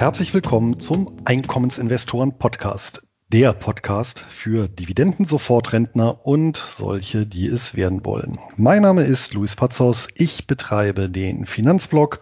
herzlich willkommen zum Einkommensinvestoren Podcast. Der Podcast für Dividenden-Sofortrentner und solche, die es werden wollen. Mein Name ist Luis Pazos. Ich betreibe den Finanzblog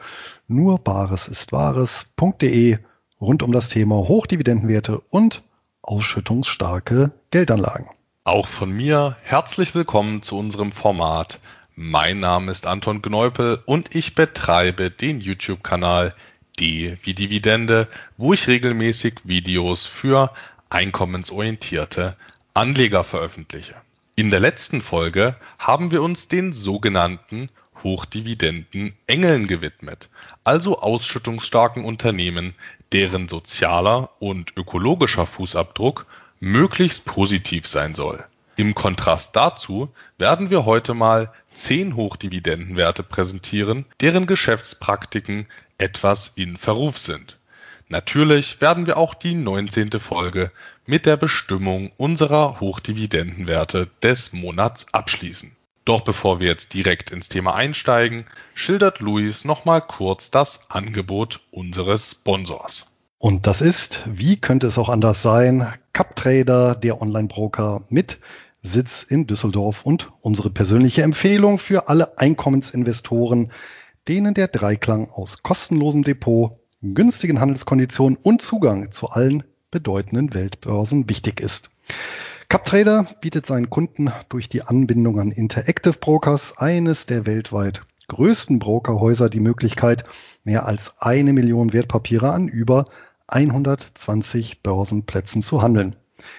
nur Bares ist Wahres.de rund um das Thema Hochdividendenwerte und ausschüttungsstarke Geldanlagen. Auch von mir herzlich willkommen zu unserem Format. Mein Name ist Anton Gneupel und ich betreibe den YouTube-Kanal Wie Dividende, wo ich regelmäßig Videos für einkommensorientierte Anleger veröffentliche. In der letzten Folge haben wir uns den sogenannten Hochdividenden Engeln gewidmet, also ausschüttungsstarken Unternehmen, deren sozialer und ökologischer Fußabdruck möglichst positiv sein soll. Im Kontrast dazu werden wir heute mal zehn Hochdividendenwerte präsentieren, deren Geschäftspraktiken etwas in Verruf sind. Natürlich werden wir auch die 19. Folge mit der Bestimmung unserer Hochdividendenwerte des Monats abschließen. Doch bevor wir jetzt direkt ins Thema einsteigen, schildert Luis nochmal kurz das Angebot unseres Sponsors. Und das ist, wie könnte es auch anders sein, CupTrader, der Online-Broker mit Sitz in Düsseldorf und unsere persönliche Empfehlung für alle Einkommensinvestoren, denen der Dreiklang aus kostenlosem Depot, günstigen Handelskonditionen und Zugang zu allen bedeutenden Weltbörsen wichtig ist. CupTrader bietet seinen Kunden durch die Anbindung an Interactive Brokers, eines der weltweit größten Brokerhäuser, die Möglichkeit, mehr als eine Million Wertpapiere an über 120 Börsenplätzen zu handeln.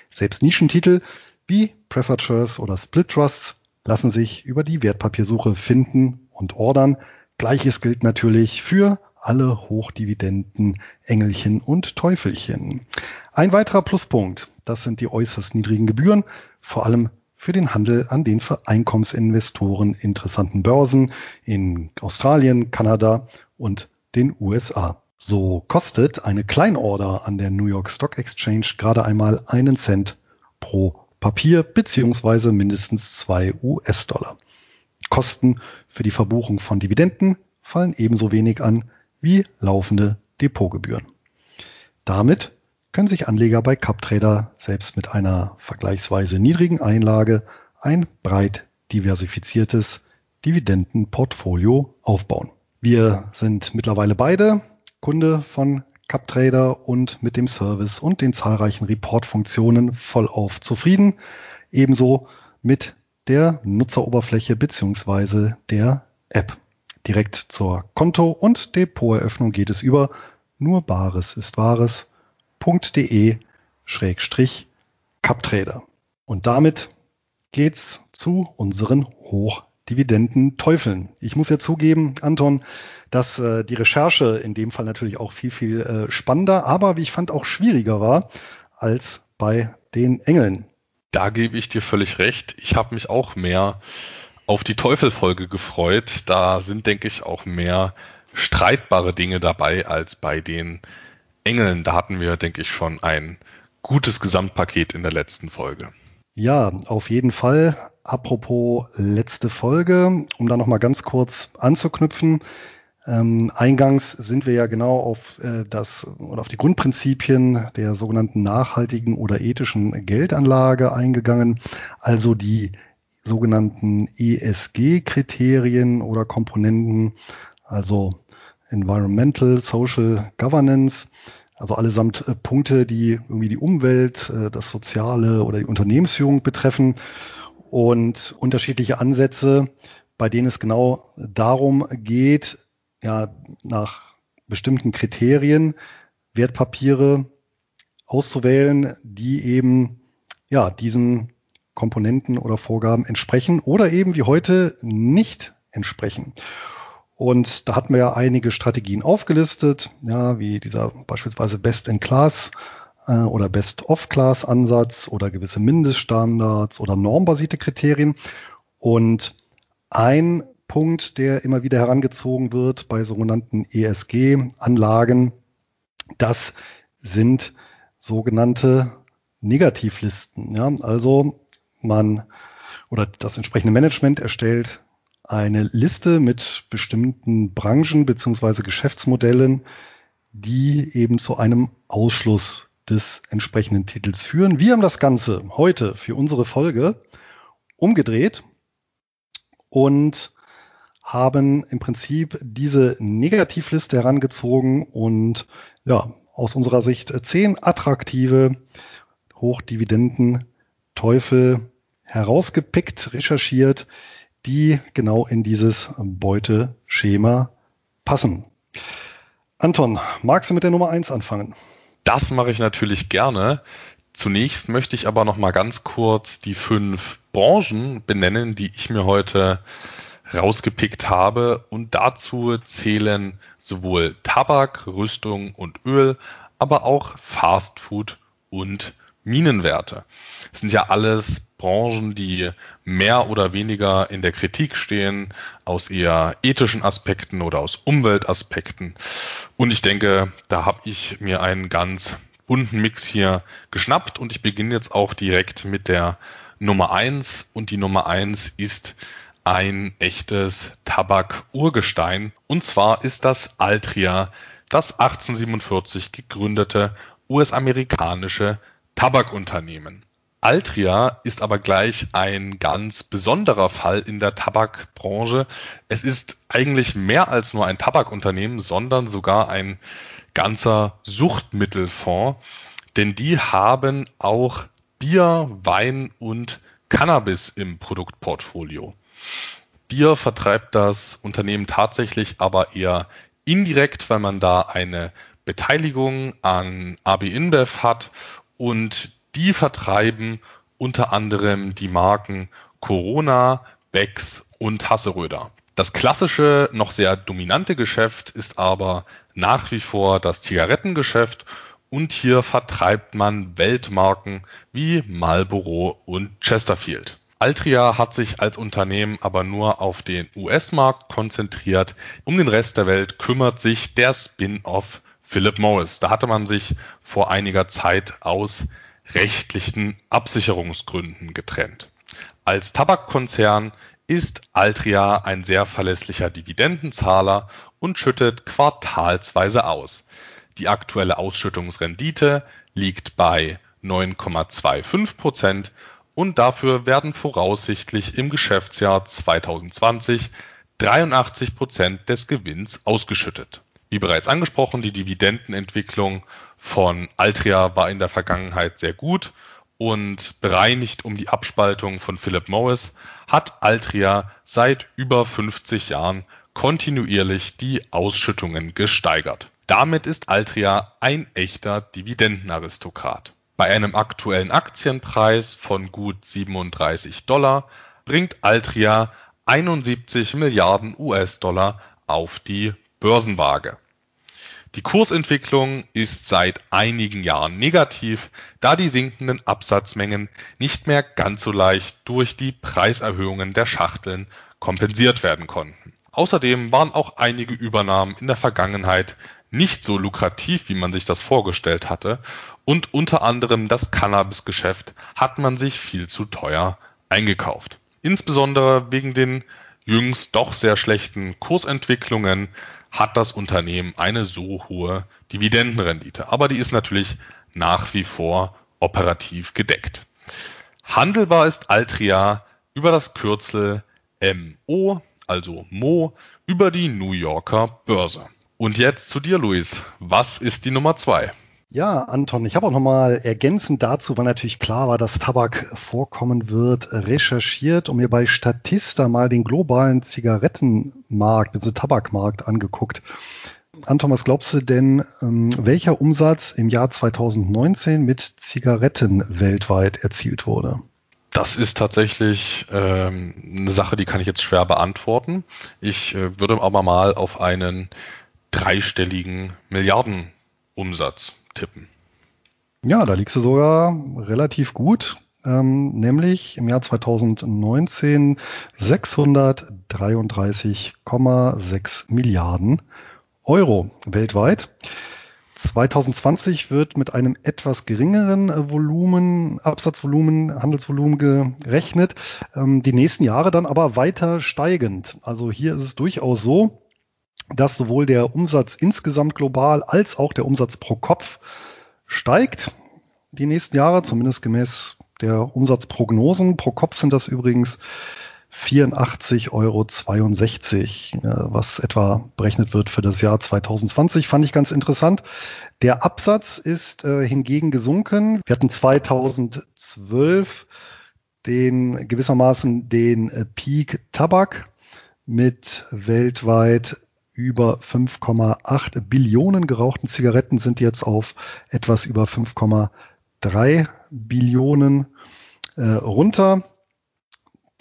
Selbst Nischentitel Shares oder Split Trusts lassen sich über die Wertpapiersuche finden und ordern. Gleiches gilt natürlich für alle Hochdividenden, Engelchen und Teufelchen. Ein weiterer Pluspunkt, das sind die äußerst niedrigen Gebühren, vor allem für den Handel an den für Einkommensinvestoren interessanten Börsen in Australien, Kanada und den USA. So kostet eine Kleinorder an der New York Stock Exchange gerade einmal einen Cent pro Papier beziehungsweise mindestens zwei US-Dollar. Kosten für die Verbuchung von Dividenden fallen ebenso wenig an wie laufende Depotgebühren. Damit können sich Anleger bei CupTrader selbst mit einer vergleichsweise niedrigen Einlage ein breit diversifiziertes Dividendenportfolio aufbauen. Wir sind mittlerweile beide Kunde von CupTrader und mit dem Service und den zahlreichen Report-Funktionen vollauf zufrieden. Ebenso mit der Nutzeroberfläche beziehungsweise der App. Direkt zur Konto- und Depoteröffnung geht es über nur Bares ist Wahres.de Schrägstrich CupTrader. Und damit geht's zu unseren Hochdividenden-Teufeln. Ich muss ja zugeben, Anton, dass äh, die Recherche in dem Fall natürlich auch viel, viel äh, spannender, aber wie ich fand auch schwieriger war als bei den Engeln. Da gebe ich dir völlig recht. Ich habe mich auch mehr auf die Teufelfolge gefreut. Da sind, denke ich, auch mehr streitbare Dinge dabei als bei den Engeln. Da hatten wir, denke ich, schon ein gutes Gesamtpaket in der letzten Folge. Ja, auf jeden Fall. Apropos letzte Folge, um da nochmal ganz kurz anzuknüpfen. Ähm, eingangs sind wir ja genau auf äh, das oder auf die Grundprinzipien der sogenannten nachhaltigen oder ethischen Geldanlage eingegangen, also die sogenannten ESG-Kriterien oder Komponenten, also Environmental, Social Governance, also allesamt äh, Punkte, die irgendwie die Umwelt, äh, das Soziale oder die Unternehmensführung betreffen und unterschiedliche Ansätze, bei denen es genau darum geht, ja nach bestimmten Kriterien Wertpapiere auszuwählen, die eben ja diesen Komponenten oder Vorgaben entsprechen oder eben wie heute nicht entsprechen. Und da hatten wir ja einige Strategien aufgelistet, ja, wie dieser beispielsweise Best-in-Class äh, oder Best-of-Class-Ansatz oder gewisse Mindeststandards oder normbasierte Kriterien. Und ein Punkt, der immer wieder herangezogen wird bei sogenannten ESG-Anlagen. Das sind sogenannte Negativlisten. Ja, also man oder das entsprechende Management erstellt eine Liste mit bestimmten Branchen beziehungsweise Geschäftsmodellen, die eben zu einem Ausschluss des entsprechenden Titels führen. Wir haben das Ganze heute für unsere Folge umgedreht und haben im Prinzip diese Negativliste herangezogen und ja, aus unserer Sicht zehn attraktive Hochdividenden Teufel herausgepickt, recherchiert, die genau in dieses Beuteschema passen. Anton, magst du mit der Nummer eins anfangen? Das mache ich natürlich gerne. Zunächst möchte ich aber noch mal ganz kurz die fünf Branchen benennen, die ich mir heute rausgepickt habe. Und dazu zählen sowohl Tabak, Rüstung und Öl, aber auch Fast Food und Minenwerte. Das sind ja alles Branchen, die mehr oder weniger in der Kritik stehen, aus eher ethischen Aspekten oder aus Umweltaspekten. Und ich denke, da habe ich mir einen ganz bunten Mix hier geschnappt und ich beginne jetzt auch direkt mit der Nummer eins und die Nummer eins ist ein echtes Tabak-Urgestein und zwar ist das Altria, das 1847 gegründete US-amerikanische Tabakunternehmen. Altria ist aber gleich ein ganz besonderer Fall in der Tabakbranche. Es ist eigentlich mehr als nur ein Tabakunternehmen, sondern sogar ein ganzer Suchtmittelfonds, denn die haben auch Bier, Wein und Cannabis im Produktportfolio. Bier vertreibt das Unternehmen tatsächlich aber eher indirekt, weil man da eine Beteiligung an AB InBev hat und die vertreiben unter anderem die Marken Corona, Becks und Hasseröder. Das klassische, noch sehr dominante Geschäft ist aber nach wie vor das Zigarettengeschäft und hier vertreibt man Weltmarken wie Marlboro und Chesterfield. Altria hat sich als Unternehmen aber nur auf den US-Markt konzentriert. Um den Rest der Welt kümmert sich der Spin-off Philip Morris. Da hatte man sich vor einiger Zeit aus rechtlichen Absicherungsgründen getrennt. Als Tabakkonzern ist Altria ein sehr verlässlicher Dividendenzahler und schüttet quartalsweise aus. Die aktuelle Ausschüttungsrendite liegt bei 9,25 Prozent und dafür werden voraussichtlich im Geschäftsjahr 2020 83 Prozent des Gewinns ausgeschüttet. Wie bereits angesprochen, die Dividendenentwicklung von Altria war in der Vergangenheit sehr gut und bereinigt um die Abspaltung von Philip Morris hat Altria seit über 50 Jahren kontinuierlich die Ausschüttungen gesteigert. Damit ist Altria ein echter Dividendenaristokrat. Bei einem aktuellen Aktienpreis von gut 37 Dollar bringt Altria 71 Milliarden US-Dollar auf die Börsenwaage. Die Kursentwicklung ist seit einigen Jahren negativ, da die sinkenden Absatzmengen nicht mehr ganz so leicht durch die Preiserhöhungen der Schachteln kompensiert werden konnten. Außerdem waren auch einige Übernahmen in der Vergangenheit nicht so lukrativ, wie man sich das vorgestellt hatte, und unter anderem das Cannabisgeschäft hat man sich viel zu teuer eingekauft. Insbesondere wegen den jüngst doch sehr schlechten Kursentwicklungen hat das Unternehmen eine so hohe Dividendenrendite. Aber die ist natürlich nach wie vor operativ gedeckt. Handelbar ist Altria über das Kürzel MO, also Mo, über die New Yorker Börse. Und jetzt zu dir, Luis. Was ist die Nummer zwei? Ja, Anton, ich habe auch nochmal ergänzend dazu, weil natürlich klar war, dass Tabak vorkommen wird, recherchiert und mir bei Statista mal den globalen Zigarettenmarkt, also Tabakmarkt angeguckt. Anton, was glaubst du denn, ähm, welcher Umsatz im Jahr 2019 mit Zigaretten weltweit erzielt wurde? Das ist tatsächlich ähm, eine Sache, die kann ich jetzt schwer beantworten. Ich äh, würde aber mal auf einen dreistelligen Milliardenumsatz tippen. Ja, da liegst du sogar relativ gut. Ähm, nämlich im Jahr 2019 633,6 Milliarden Euro weltweit. 2020 wird mit einem etwas geringeren Volumen, Absatzvolumen, Handelsvolumen gerechnet. Ähm, die nächsten Jahre dann aber weiter steigend. Also hier ist es durchaus so, dass sowohl der Umsatz insgesamt global als auch der Umsatz pro Kopf steigt die nächsten Jahre, zumindest gemäß der Umsatzprognosen. Pro Kopf sind das übrigens 84,62 Euro, was etwa berechnet wird für das Jahr 2020, fand ich ganz interessant. Der Absatz ist äh, hingegen gesunken. Wir hatten 2012 den gewissermaßen den äh, Peak Tabak mit weltweit über 5,8 Billionen gerauchten Zigaretten sind jetzt auf etwas über 5,3 Billionen äh, runter.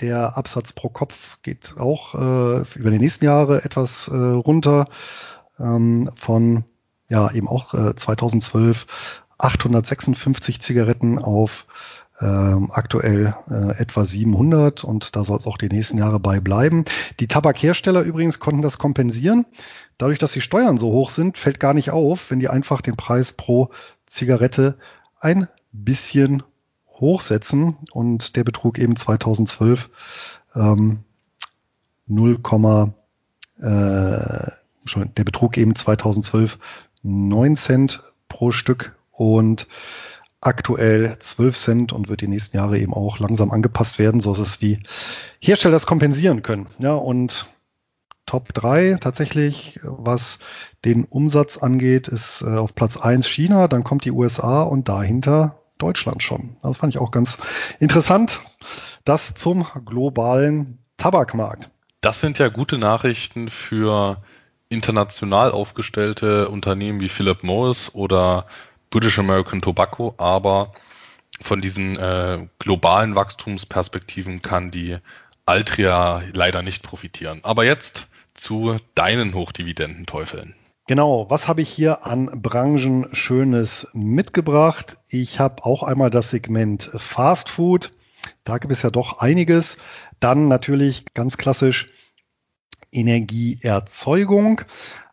Der Absatz pro Kopf geht auch äh, über die nächsten Jahre etwas äh, runter ähm, von ja eben auch äh, 2012 856 Zigaretten auf ähm, aktuell äh, etwa 700 und da soll es auch die nächsten Jahre bei bleiben. Die Tabakhersteller übrigens konnten das kompensieren. Dadurch, dass die Steuern so hoch sind, fällt gar nicht auf, wenn die einfach den Preis pro Zigarette ein bisschen hochsetzen und der betrug eben 2012 ähm, 0, äh, der betrug eben 2012 9 Cent pro Stück und aktuell 12 Cent und wird die nächsten Jahre eben auch langsam angepasst werden, so dass die Hersteller das kompensieren können. Ja, und Top 3 tatsächlich, was den Umsatz angeht, ist äh, auf Platz 1 China, dann kommt die USA und dahinter Deutschland schon. Das fand ich auch ganz interessant. Das zum globalen Tabakmarkt. Das sind ja gute Nachrichten für international aufgestellte Unternehmen wie Philip Morris oder British American Tobacco, aber von diesen äh, globalen Wachstumsperspektiven kann die Altria leider nicht profitieren. Aber jetzt zu deinen Hochdividendenteufeln. Genau, was habe ich hier an Branchen Schönes mitgebracht? Ich habe auch einmal das Segment Fast Food. Da gibt es ja doch einiges. Dann natürlich ganz klassisch Energieerzeugung.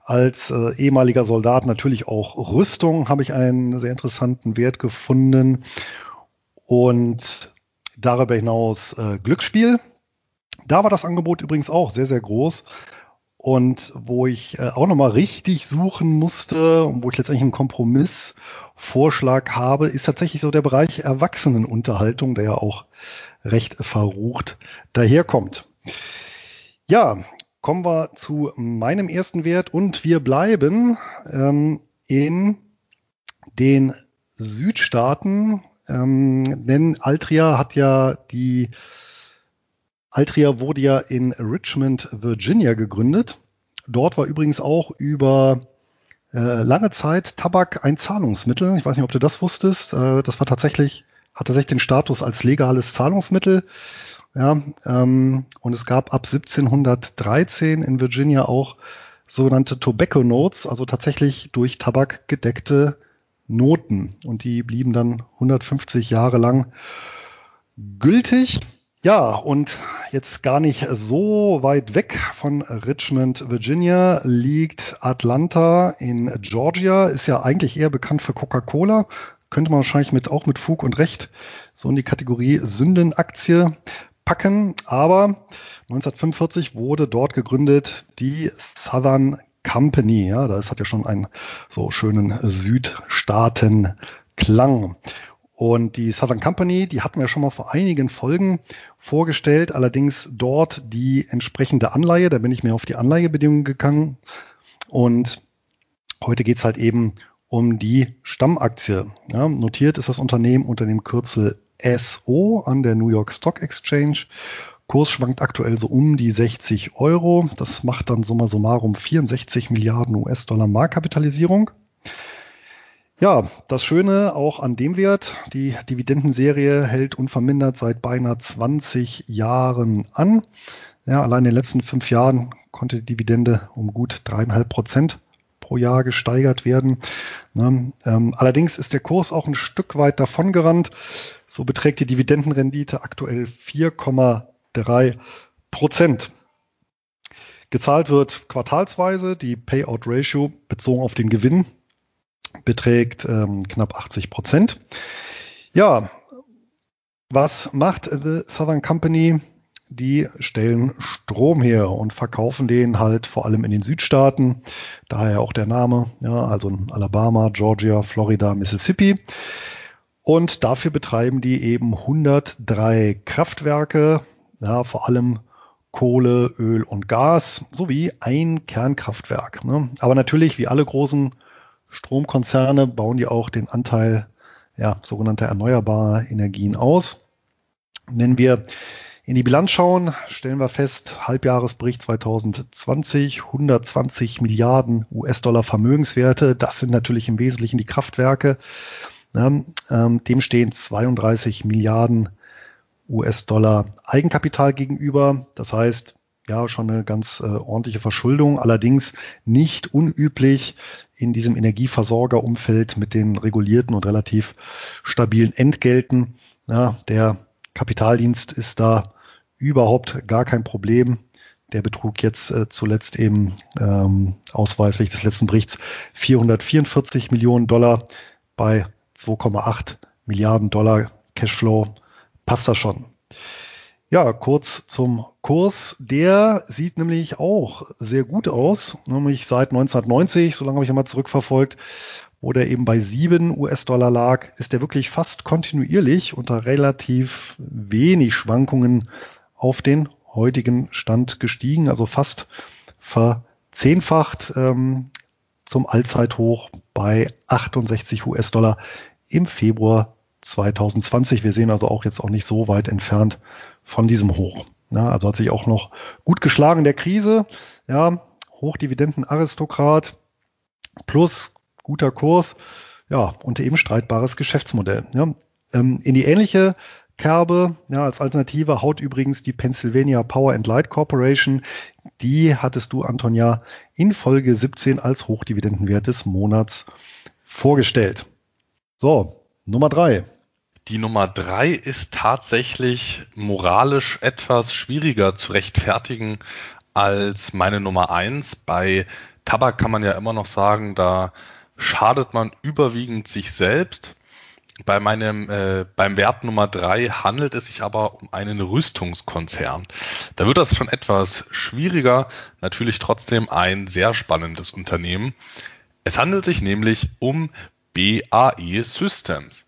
Als äh, ehemaliger Soldat natürlich auch Rüstung habe ich einen sehr interessanten Wert gefunden. Und darüber hinaus äh, Glücksspiel. Da war das Angebot übrigens auch sehr, sehr groß. Und wo ich äh, auch nochmal richtig suchen musste und wo ich letztendlich einen Kompromissvorschlag habe, ist tatsächlich so der Bereich Erwachsenenunterhaltung, der ja auch recht verrucht daherkommt. Ja, kommen wir zu meinem ersten Wert und wir bleiben ähm, in den Südstaaten, ähm, denn Altria hat ja die Altria wurde ja in Richmond, Virginia gegründet. Dort war übrigens auch über äh, lange Zeit Tabak ein Zahlungsmittel. Ich weiß nicht, ob du das wusstest. Äh, das war tatsächlich, hat tatsächlich den Status als legales Zahlungsmittel. Ja, ähm, und es gab ab 1713 in Virginia auch sogenannte Tobacco Notes, also tatsächlich durch Tabak gedeckte Noten. Und die blieben dann 150 Jahre lang gültig. Ja, und jetzt gar nicht so weit weg von Richmond, Virginia, liegt Atlanta in Georgia. Ist ja eigentlich eher bekannt für Coca-Cola. Könnte man wahrscheinlich mit, auch mit Fug und Recht so in die Kategorie Sündenaktie packen. Aber 1945 wurde dort gegründet die Southern Company. Ja, das hat ja schon einen so schönen Südstaaten-Klang. Und die Southern Company, die hatten wir schon mal vor einigen Folgen vorgestellt, allerdings dort die entsprechende Anleihe. Da bin ich mehr auf die Anleihebedingungen gegangen. Und heute geht's halt eben um die Stammaktie. Ja, notiert ist das Unternehmen unter dem Kürzel SO an der New York Stock Exchange. Kurs schwankt aktuell so um die 60 Euro. Das macht dann summa summarum 64 Milliarden US-Dollar Marktkapitalisierung. Ja, das Schöne auch an dem Wert, die Dividendenserie hält unvermindert seit beinahe 20 Jahren an. Ja, allein in den letzten fünf Jahren konnte die Dividende um gut dreieinhalb Prozent pro Jahr gesteigert werden. Ne, ähm, allerdings ist der Kurs auch ein Stück weit davongerannt. So beträgt die Dividendenrendite aktuell 4,3 Prozent. Gezahlt wird quartalsweise die Payout Ratio bezogen auf den Gewinn beträgt ähm, knapp 80 Prozent. Ja, was macht The Southern Company? Die stellen Strom her und verkaufen den halt vor allem in den Südstaaten. Daher auch der Name, ja, also in Alabama, Georgia, Florida, Mississippi. Und dafür betreiben die eben 103 Kraftwerke, ja, vor allem Kohle, Öl und Gas sowie ein Kernkraftwerk. Ne? Aber natürlich, wie alle großen Stromkonzerne, bauen die auch den Anteil ja, sogenannter erneuerbarer Energien aus. Wenn wir in die Bilanz schauen, stellen wir fest, Halbjahresbericht 2020, 120 Milliarden US-Dollar Vermögenswerte. Das sind natürlich im Wesentlichen die Kraftwerke. Ähm, dem stehen 32 Milliarden US-Dollar Eigenkapital gegenüber. Das heißt, ja, schon eine ganz äh, ordentliche Verschuldung, allerdings nicht unüblich in diesem Energieversorgerumfeld mit den regulierten und relativ stabilen Entgelten. Ja, der Kapitaldienst ist da überhaupt gar kein Problem. Der betrug jetzt äh, zuletzt eben ähm, ausweislich des letzten Berichts 444 Millionen Dollar bei 2,8 Milliarden Dollar Cashflow. Passt das schon. Ja, kurz zum Kurs. Der sieht nämlich auch sehr gut aus, nämlich seit 1990, so lange habe ich einmal zurückverfolgt, wo der eben bei 7 US-Dollar lag, ist der wirklich fast kontinuierlich unter relativ wenig Schwankungen auf den heutigen Stand gestiegen, also fast verzehnfacht ähm, zum Allzeithoch bei 68 US-Dollar im Februar 2020. Wir sehen also auch jetzt auch nicht so weit entfernt von diesem Hoch. Ja, also hat sich auch noch gut geschlagen der Krise. Ja, Hochdividenden-Aristokrat plus guter Kurs. Ja, und eben streitbares Geschäftsmodell. Ja, ähm, in die ähnliche Kerbe. Ja, als Alternative haut übrigens die Pennsylvania Power and Light Corporation. Die hattest du, Anton, ja in Folge 17 als Hochdividendenwert des Monats vorgestellt. So, Nummer drei. Die Nummer drei ist tatsächlich moralisch etwas schwieriger zu rechtfertigen als meine Nummer eins. Bei Tabak kann man ja immer noch sagen, da schadet man überwiegend sich selbst. Bei meinem, äh, beim Wert Nummer drei handelt es sich aber um einen Rüstungskonzern. Da wird das schon etwas schwieriger, natürlich trotzdem ein sehr spannendes Unternehmen. Es handelt sich nämlich um BAE Systems.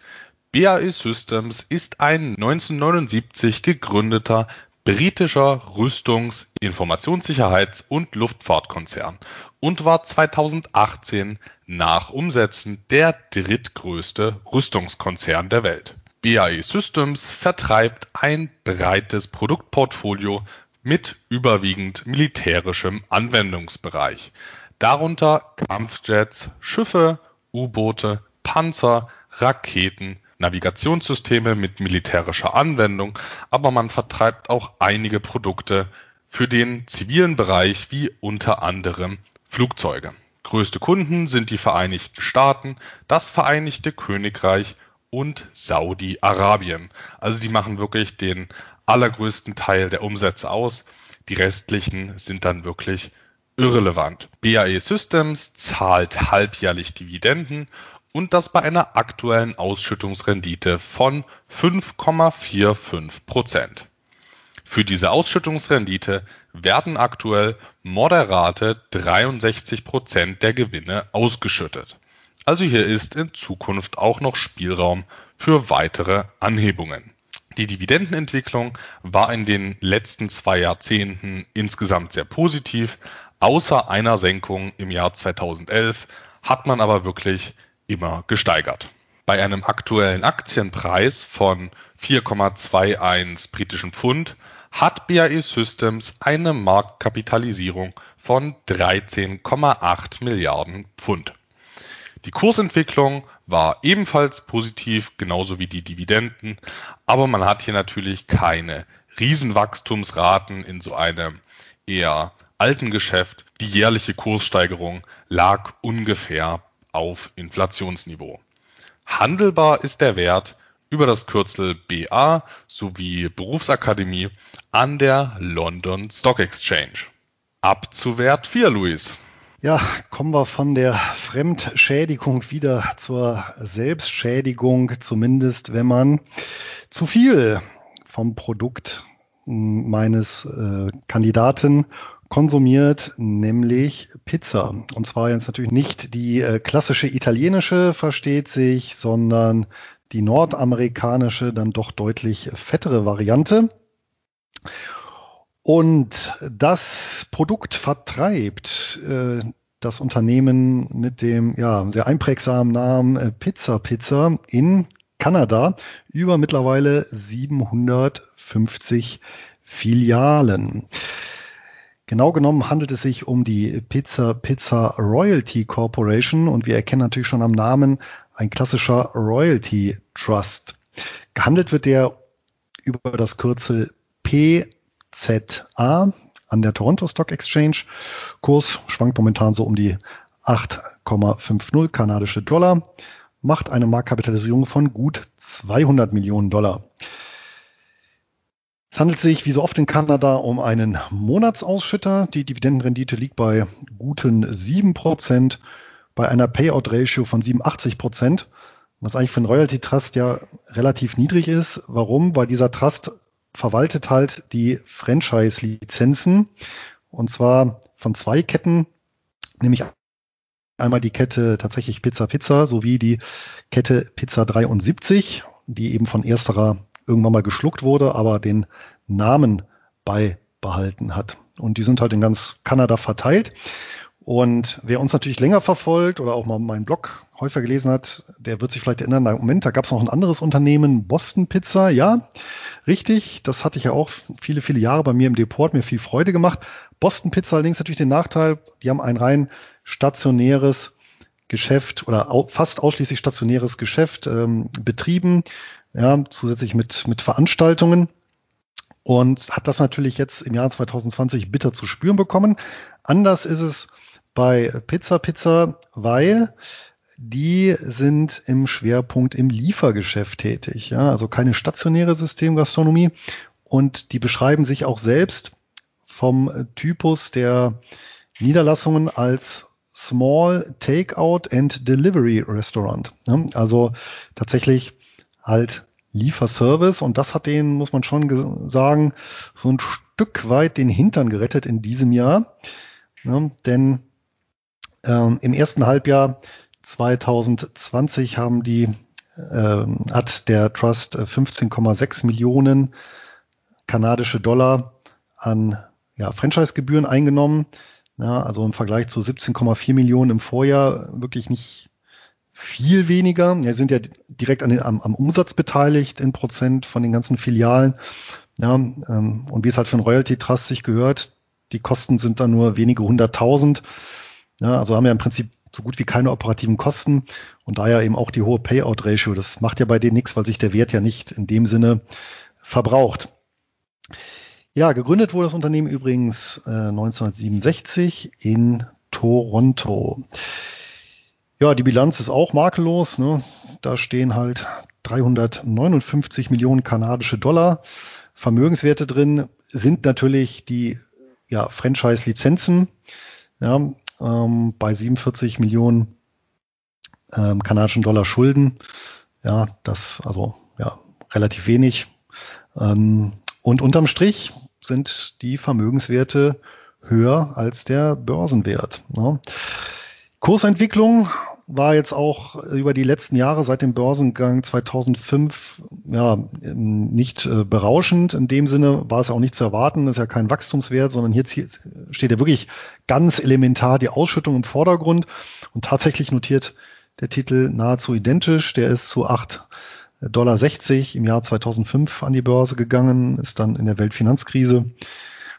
BAE Systems ist ein 1979 gegründeter britischer Rüstungs-, Informationssicherheits- und Luftfahrtkonzern und war 2018 nach Umsätzen der drittgrößte Rüstungskonzern der Welt. BAE Systems vertreibt ein breites Produktportfolio mit überwiegend militärischem Anwendungsbereich, darunter Kampfjets, Schiffe, U-Boote, Panzer, Raketen, Navigationssysteme mit militärischer Anwendung, aber man vertreibt auch einige Produkte für den zivilen Bereich wie unter anderem Flugzeuge. Größte Kunden sind die Vereinigten Staaten, das Vereinigte Königreich und Saudi-Arabien. Also die machen wirklich den allergrößten Teil der Umsätze aus. Die restlichen sind dann wirklich irrelevant. BAE Systems zahlt halbjährlich Dividenden und das bei einer aktuellen Ausschüttungsrendite von 5,45 Prozent. Für diese Ausschüttungsrendite werden aktuell moderate 63 Prozent der Gewinne ausgeschüttet. Also hier ist in Zukunft auch noch Spielraum für weitere Anhebungen. Die Dividendenentwicklung war in den letzten zwei Jahrzehnten insgesamt sehr positiv. Außer einer Senkung im Jahr 2011 hat man aber wirklich immer gesteigert. Bei einem aktuellen Aktienpreis von 4,21 britischen Pfund hat BAE Systems eine Marktkapitalisierung von 13,8 Milliarden Pfund. Die Kursentwicklung war ebenfalls positiv, genauso wie die Dividenden, aber man hat hier natürlich keine Riesenwachstumsraten in so einem eher alten Geschäft. Die jährliche Kurssteigerung lag ungefähr auf Inflationsniveau. Handelbar ist der Wert über das Kürzel BA sowie Berufsakademie an der London Stock Exchange. Ab zu Wert 4, Luis. Ja, kommen wir von der Fremdschädigung wieder zur Selbstschädigung, zumindest wenn man zu viel vom Produkt meines äh, Kandidaten konsumiert, nämlich Pizza. Und zwar jetzt natürlich nicht die äh, klassische italienische, versteht sich, sondern die nordamerikanische, dann doch deutlich fettere Variante. Und das Produkt vertreibt äh, das Unternehmen mit dem ja, sehr einprägsamen Namen äh, Pizza Pizza in Kanada über mittlerweile 750 Filialen. Genau genommen handelt es sich um die Pizza Pizza Royalty Corporation und wir erkennen natürlich schon am Namen ein klassischer Royalty Trust. Gehandelt wird der über das Kürzel PZA an der Toronto Stock Exchange. Kurs schwankt momentan so um die 8,50 kanadische Dollar, macht eine Marktkapitalisierung von gut 200 Millionen Dollar. Es handelt sich wie so oft in Kanada um einen Monatsausschütter. Die Dividendenrendite liegt bei guten 7% bei einer Payout-Ratio von 87%, was eigentlich für einen Royalty Trust ja relativ niedrig ist. Warum? Weil dieser Trust verwaltet halt die Franchise-Lizenzen und zwar von zwei Ketten, nämlich einmal die Kette tatsächlich Pizza Pizza sowie die Kette Pizza 73, die eben von ersterer irgendwann mal geschluckt wurde, aber den Namen beibehalten hat. Und die sind halt in ganz Kanada verteilt. Und wer uns natürlich länger verfolgt oder auch mal meinen Blog häufiger gelesen hat, der wird sich vielleicht erinnern, Moment, da gab es noch ein anderes Unternehmen, Boston Pizza, ja, richtig, das hatte ich ja auch viele, viele Jahre bei mir im Depot, mir viel Freude gemacht. Boston Pizza allerdings natürlich den Nachteil, die haben ein rein stationäres Geschäft oder fast ausschließlich stationäres Geschäft ähm, betrieben ja, zusätzlich mit, mit Veranstaltungen und hat das natürlich jetzt im Jahr 2020 bitter zu spüren bekommen. Anders ist es bei Pizza Pizza, weil die sind im Schwerpunkt im Liefergeschäft tätig, ja, also keine stationäre Systemgastronomie und die beschreiben sich auch selbst vom Typus der Niederlassungen als Small Takeout and Delivery Restaurant. Also tatsächlich halt Lieferservice und das hat denen, muss man schon sagen, so ein Stück weit den Hintern gerettet in diesem Jahr. Ja, denn ähm, im ersten Halbjahr 2020 haben die, äh, hat der Trust 15,6 äh, Millionen kanadische Dollar an ja, Franchise-Gebühren eingenommen. Ja, also im Vergleich zu 17,4 Millionen im Vorjahr wirklich nicht viel weniger. Wir sind ja direkt an den, am, am Umsatz beteiligt in Prozent von den ganzen Filialen. Ja, ähm, und wie es halt für einen Royalty Trust sich gehört, die Kosten sind dann nur wenige hunderttausend. Ja, also haben wir im Prinzip so gut wie keine operativen Kosten und daher eben auch die hohe Payout-Ratio. Das macht ja bei denen nichts, weil sich der Wert ja nicht in dem Sinne verbraucht. Ja, gegründet wurde das Unternehmen übrigens äh, 1967 in Toronto. Ja, die Bilanz ist auch makellos. Ne? Da stehen halt 359 Millionen kanadische Dollar. Vermögenswerte drin sind natürlich die ja, Franchise-Lizenzen ja, ähm, bei 47 Millionen ähm, kanadischen Dollar Schulden. Ja, das also ja relativ wenig. Ähm, und unterm Strich sind die Vermögenswerte höher als der Börsenwert. Ne? Kursentwicklung war jetzt auch über die letzten Jahre seit dem Börsengang 2005 ja nicht äh, berauschend. In dem Sinne war es auch nicht zu erwarten. Das ist ja kein Wachstumswert, sondern hier steht ja wirklich ganz elementar die Ausschüttung im Vordergrund. Und tatsächlich notiert der Titel nahezu identisch. Der ist zu 8,60 Dollar im Jahr 2005 an die Börse gegangen, ist dann in der Weltfinanzkrise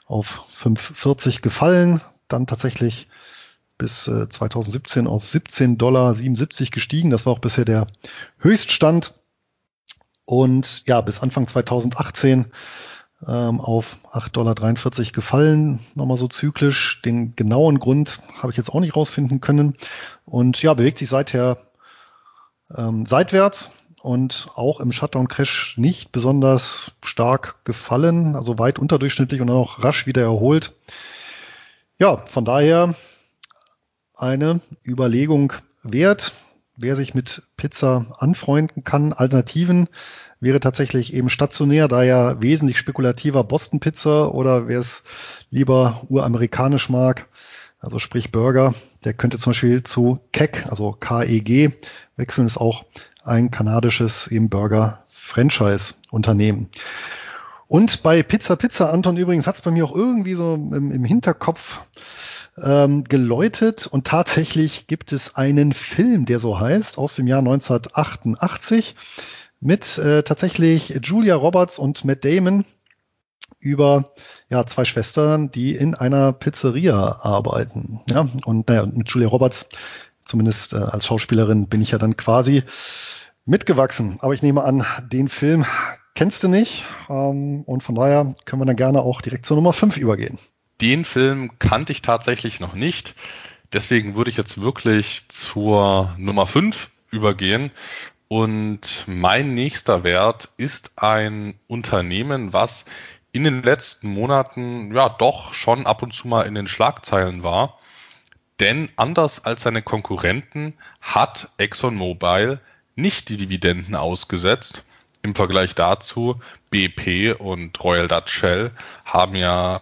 auf 5,40 gefallen, dann tatsächlich bis 2017 äh, auf 17,77 Dollar gestiegen. Das war auch bisher der Höchststand. Und ja, bis Anfang 2018 ähm, auf 8,43 Dollar gefallen, nochmal so zyklisch. Den genauen Grund habe ich jetzt auch nicht rausfinden können. Und ja, bewegt sich seither ähm, seitwärts und auch im Shutdown-Crash nicht besonders stark gefallen, also weit unterdurchschnittlich und dann auch rasch wieder erholt. Ja, von daher eine Überlegung wert, wer sich mit Pizza anfreunden kann. Alternativen wäre tatsächlich eben stationär, da ja wesentlich spekulativer Boston Pizza oder wer es lieber uramerikanisch mag, also sprich Burger, der könnte zum Beispiel zu KEG, also KEG, wechseln, ist auch ein kanadisches eben Burger-Franchise-Unternehmen. Und bei Pizza Pizza, Anton, übrigens hat es bei mir auch irgendwie so im, im Hinterkopf ähm, geläutet und tatsächlich gibt es einen Film, der so heißt, aus dem Jahr 1988 mit äh, tatsächlich Julia Roberts und Matt Damon über ja, zwei Schwestern, die in einer Pizzeria arbeiten. Ja, und naja, mit Julia Roberts, zumindest äh, als Schauspielerin, bin ich ja dann quasi mitgewachsen. Aber ich nehme an, den Film kennst du nicht. Ähm, und von daher können wir dann gerne auch direkt zur Nummer 5 übergehen. Den Film kannte ich tatsächlich noch nicht. Deswegen würde ich jetzt wirklich zur Nummer 5 übergehen. Und mein nächster Wert ist ein Unternehmen, was in den letzten Monaten ja doch schon ab und zu mal in den Schlagzeilen war. Denn anders als seine Konkurrenten hat ExxonMobil nicht die Dividenden ausgesetzt. Im Vergleich dazu, BP und Royal Dutch Shell haben ja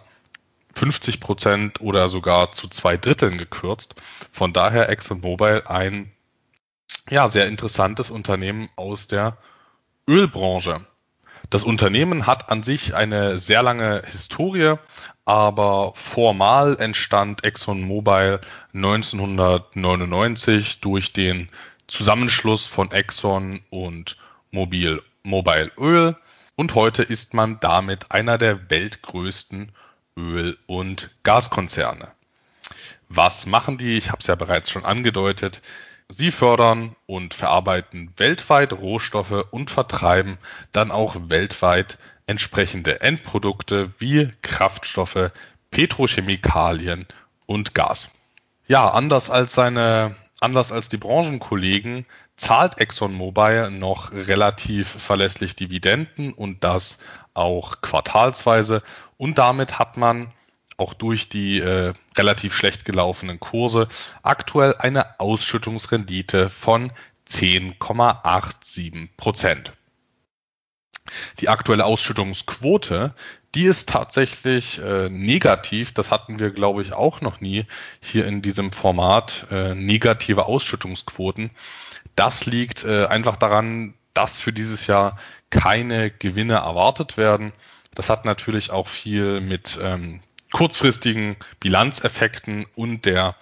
50 Prozent oder sogar zu zwei Dritteln gekürzt. Von daher ExxonMobil ein ja, sehr interessantes Unternehmen aus der Ölbranche. Das Unternehmen hat an sich eine sehr lange Historie, aber formal entstand ExxonMobil 1999 durch den Zusammenschluss von Exxon und Mobil, Mobile Öl und heute ist man damit einer der weltgrößten Öl- und Gaskonzerne. Was machen die? Ich habe es ja bereits schon angedeutet. Sie fördern und verarbeiten weltweit Rohstoffe und vertreiben dann auch weltweit entsprechende Endprodukte wie Kraftstoffe, Petrochemikalien und Gas. Ja, anders als seine, anders als die Branchenkollegen zahlt ExxonMobil noch relativ verlässlich Dividenden und das auch quartalsweise und damit hat man auch durch die äh, relativ schlecht gelaufenen Kurse aktuell eine Ausschüttungsrendite von 10,87 Prozent. Die aktuelle Ausschüttungsquote, die ist tatsächlich äh, negativ. Das hatten wir, glaube ich, auch noch nie hier in diesem Format. Äh, negative Ausschüttungsquoten. Das liegt äh, einfach daran, dass für dieses Jahr keine Gewinne erwartet werden. Das hat natürlich auch viel mit ähm, kurzfristigen Bilanzeffekten und der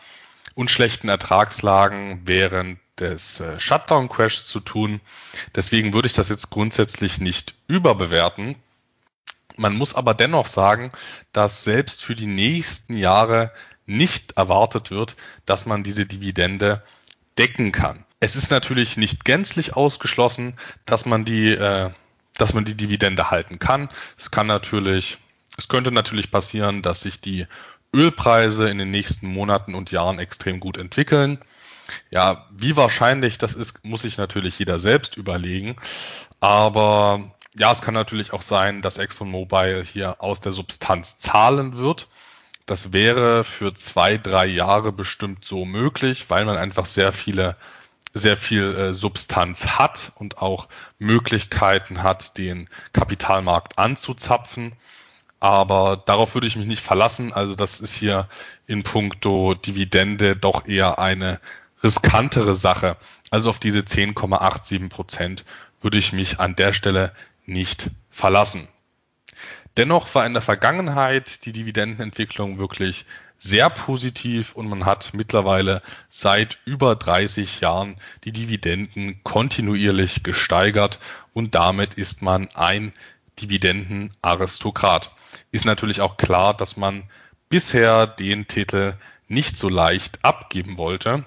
unschlechten Ertragslagen während des äh, Shutdown-Crashs zu tun. Deswegen würde ich das jetzt grundsätzlich nicht überbewerten. Man muss aber dennoch sagen, dass selbst für die nächsten Jahre nicht erwartet wird, dass man diese Dividende decken kann. Es ist natürlich nicht gänzlich ausgeschlossen, dass man die, äh, dass man die Dividende halten kann. Es kann natürlich es könnte natürlich passieren, dass sich die Ölpreise in den nächsten Monaten und Jahren extrem gut entwickeln. Ja, wie wahrscheinlich das ist, muss sich natürlich jeder selbst überlegen. Aber ja, es kann natürlich auch sein, dass ExxonMobil hier aus der Substanz zahlen wird. Das wäre für zwei, drei Jahre bestimmt so möglich, weil man einfach sehr viele, sehr viel äh, Substanz hat und auch Möglichkeiten hat, den Kapitalmarkt anzuzapfen. Aber darauf würde ich mich nicht verlassen. Also das ist hier in puncto Dividende doch eher eine riskantere Sache. Also auf diese 10,87 Prozent würde ich mich an der Stelle nicht verlassen. Dennoch war in der Vergangenheit die Dividendenentwicklung wirklich sehr positiv und man hat mittlerweile seit über 30 Jahren die Dividenden kontinuierlich gesteigert und damit ist man ein Dividendenaristokrat ist natürlich auch klar, dass man bisher den Titel nicht so leicht abgeben wollte.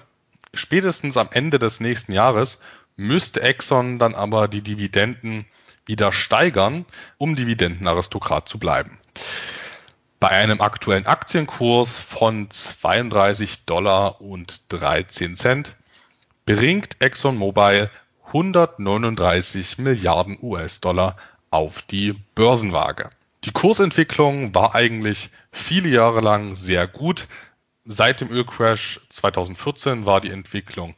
Spätestens am Ende des nächsten Jahres müsste Exxon dann aber die Dividenden wieder steigern, um Dividendenaristokrat zu bleiben. Bei einem aktuellen Aktienkurs von 32 Dollar und 13 Cent bringt ExxonMobil 139 Milliarden US-Dollar auf die Börsenwaage. Die Kursentwicklung war eigentlich viele Jahre lang sehr gut. Seit dem Ölcrash 2014 war die Entwicklung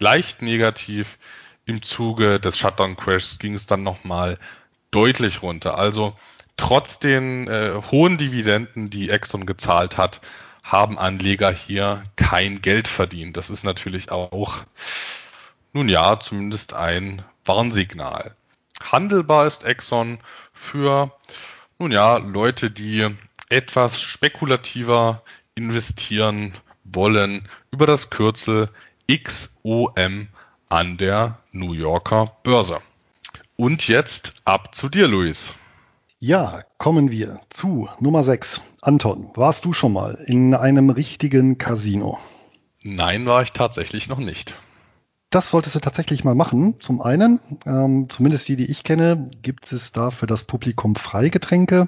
leicht negativ. im Zuge des Shutdown-Crashs ging es dann nochmal deutlich runter. Also trotz den äh, hohen Dividenden, die Exxon gezahlt hat, haben Anleger hier kein Geld verdient. Das ist natürlich auch, nun ja, zumindest ein Warnsignal. Handelbar ist Exxon für, nun ja, Leute, die etwas spekulativer investieren wollen über das Kürzel XOM an der New Yorker Börse. Und jetzt ab zu dir, Luis. Ja, kommen wir zu Nummer 6. Anton, warst du schon mal in einem richtigen Casino? Nein, war ich tatsächlich noch nicht. Das solltest du tatsächlich mal machen. Zum einen, ähm, zumindest die, die ich kenne, gibt es da für das Publikum Freigetränke.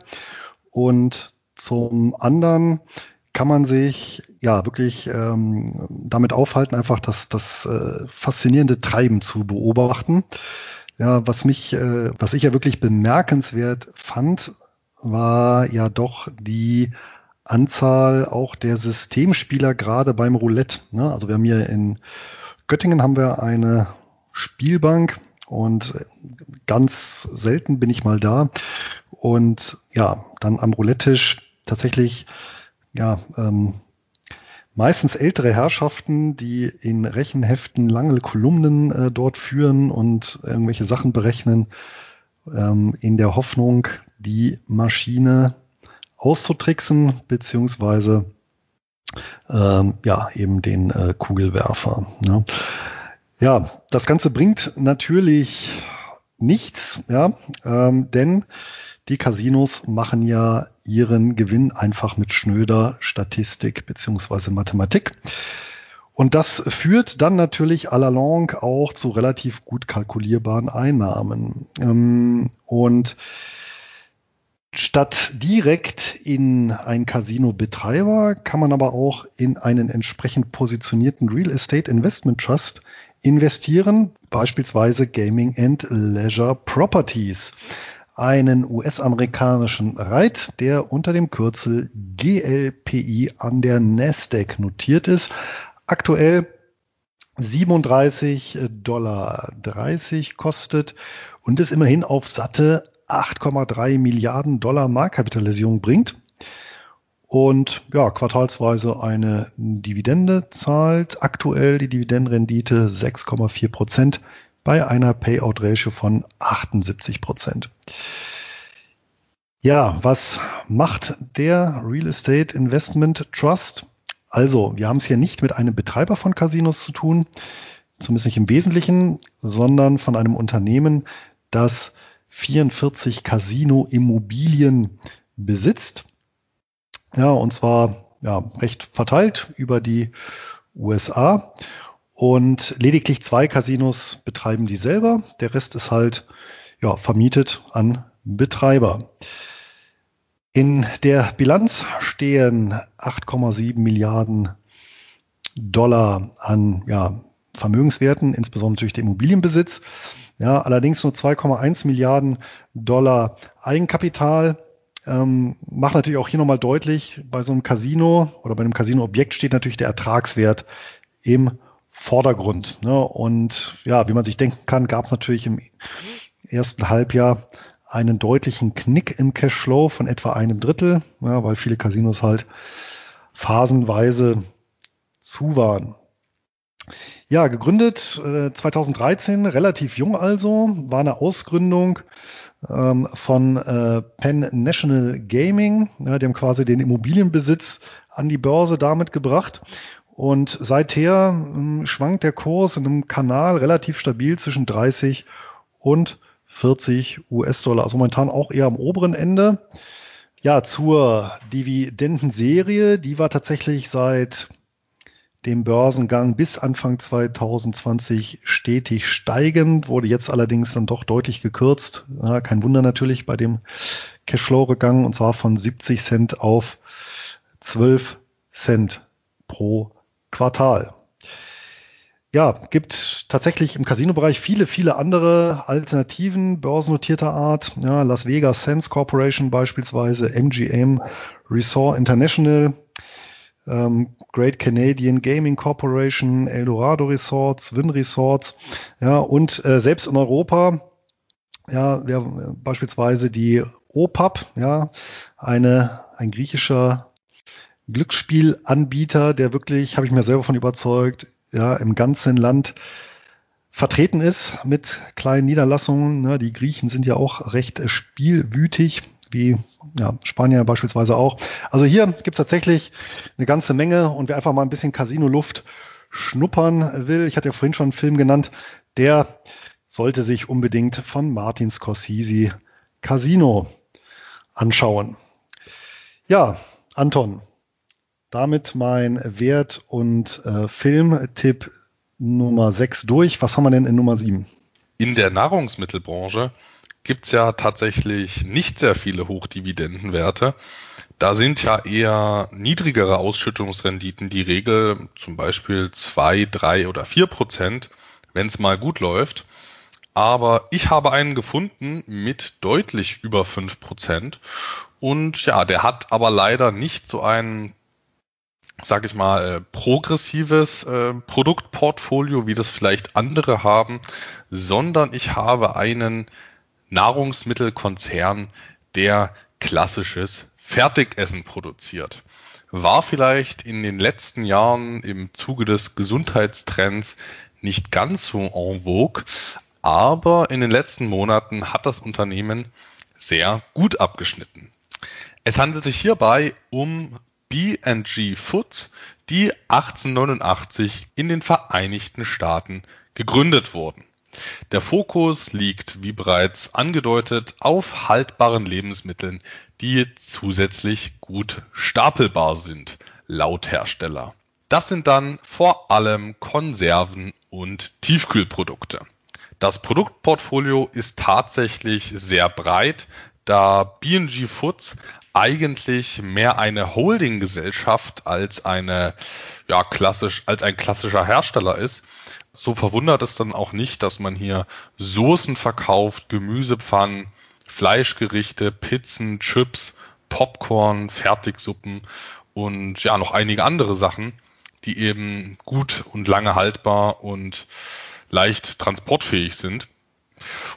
Und zum anderen kann man sich ja wirklich ähm, damit aufhalten, einfach das, das äh, faszinierende Treiben zu beobachten. Ja, was mich, äh, was ich ja wirklich bemerkenswert fand, war ja doch die Anzahl auch der Systemspieler gerade beim Roulette. Ne? Also wir haben hier in Göttingen haben wir eine Spielbank und ganz selten bin ich mal da und ja, dann am Roulette-Tisch tatsächlich ja, ähm, meistens ältere Herrschaften, die in Rechenheften lange Kolumnen äh, dort führen und irgendwelche Sachen berechnen, ähm, in der Hoffnung, die Maschine auszutricksen, beziehungsweise ähm, ja, eben den äh, Kugelwerfer. Ne? Ja, das Ganze bringt natürlich nichts, ja, ähm, denn die Casinos machen ja ihren Gewinn einfach mit schnöder Statistik beziehungsweise Mathematik. Und das führt dann natürlich à la longue auch zu relativ gut kalkulierbaren Einnahmen. Ähm, und statt direkt in ein Casino-Betreiber kann man aber auch in einen entsprechend positionierten Real Estate Investment Trust investieren, beispielsweise Gaming and Leisure Properties einen US-amerikanischen Reit, der unter dem Kürzel GLPI an der Nasdaq notiert ist. Aktuell 37,30 Dollar kostet und es immerhin auf satte 8,3 Milliarden Dollar Marktkapitalisierung bringt und ja, quartalsweise eine Dividende zahlt. Aktuell die Dividendenrendite 6,4 Prozent bei einer Payout-Ratio von 78 Prozent. Ja, was macht der Real Estate Investment Trust? Also, wir haben es hier nicht mit einem Betreiber von Casinos zu tun, zumindest nicht im Wesentlichen, sondern von einem Unternehmen, das 44 Casino-Immobilien besitzt. Ja, und zwar ja, recht verteilt über die USA. Und lediglich zwei Casinos betreiben die selber. Der Rest ist halt ja, vermietet an Betreiber. In der Bilanz stehen 8,7 Milliarden Dollar an ja, Vermögenswerten, insbesondere durch den Immobilienbesitz. Ja, allerdings nur 2,1 Milliarden Dollar Eigenkapital. Ähm, macht natürlich auch hier nochmal deutlich, bei so einem Casino oder bei einem Casino-Objekt steht natürlich der Ertragswert im Vordergrund. Ne? Und ja, wie man sich denken kann, gab es natürlich im ersten Halbjahr einen deutlichen Knick im Cashflow von etwa einem Drittel, ja, weil viele Casinos halt phasenweise zu waren. Ja, gegründet äh, 2013, relativ jung also, war eine Ausgründung ähm, von äh, Penn National Gaming. Ja, die haben quasi den Immobilienbesitz an die Börse damit gebracht und seither äh, schwankt der Kurs in einem Kanal relativ stabil zwischen 30 und 40 US-Dollar. Also momentan auch eher am oberen Ende. Ja, zur Dividendenserie, die war tatsächlich seit dem Börsengang bis Anfang 2020 stetig steigend, wurde jetzt allerdings dann doch deutlich gekürzt. Ja, kein Wunder natürlich bei dem Cashflow-Rückgang und zwar von 70 Cent auf 12 Cent pro Quartal. Ja, gibt tatsächlich im Casino-Bereich viele, viele andere Alternativen börsennotierter Art. Ja, Las Vegas Sands Corporation beispielsweise, MGM Resort International, ähm, Great Canadian Gaming Corporation, Eldorado Resorts, Win Resorts, ja, und äh, selbst in Europa, ja, wir, beispielsweise die OPAP, ja, eine, ein griechischer Glücksspielanbieter, der wirklich, habe ich mir selber von überzeugt, ja, im ganzen Land vertreten ist mit kleinen Niederlassungen. Ne? Die Griechen sind ja auch recht spielwütig, wie ja, Spanier beispielsweise auch. Also hier gibt es tatsächlich eine ganze Menge und wer einfach mal ein bisschen Casino-Luft schnuppern will, ich hatte ja vorhin schon einen Film genannt, der sollte sich unbedingt von Martin Scorsese Casino anschauen. Ja, Anton, damit mein Wert- und äh, Filmtipp Nummer 6 durch. Was haben wir denn in Nummer 7? In der Nahrungsmittelbranche gibt es ja tatsächlich nicht sehr viele Hochdividendenwerte. Da sind ja eher niedrigere Ausschüttungsrenditen die Regel, zum Beispiel 2, 3 oder 4 Prozent, wenn es mal gut läuft. Aber ich habe einen gefunden mit deutlich über 5 Prozent. Und ja, der hat aber leider nicht so ein sage ich mal, äh, progressives äh, Produktportfolio, wie das vielleicht andere haben, sondern ich habe einen Nahrungsmittelkonzern, der klassisches Fertigessen produziert. War vielleicht in den letzten Jahren im Zuge des Gesundheitstrends nicht ganz so en vogue, aber in den letzten Monaten hat das Unternehmen sehr gut abgeschnitten. Es handelt sich hierbei um B&G Foods, die 1889 in den Vereinigten Staaten gegründet wurden. Der Fokus liegt, wie bereits angedeutet, auf haltbaren Lebensmitteln, die zusätzlich gut stapelbar sind, laut Hersteller. Das sind dann vor allem Konserven und Tiefkühlprodukte. Das Produktportfolio ist tatsächlich sehr breit, da B&G Foods eigentlich mehr eine Holdinggesellschaft als eine, ja, klassisch, als ein klassischer Hersteller ist. So verwundert es dann auch nicht, dass man hier Soßen verkauft, Gemüsepfannen, Fleischgerichte, Pizzen, Chips, Popcorn, Fertigsuppen und ja, noch einige andere Sachen, die eben gut und lange haltbar und leicht transportfähig sind.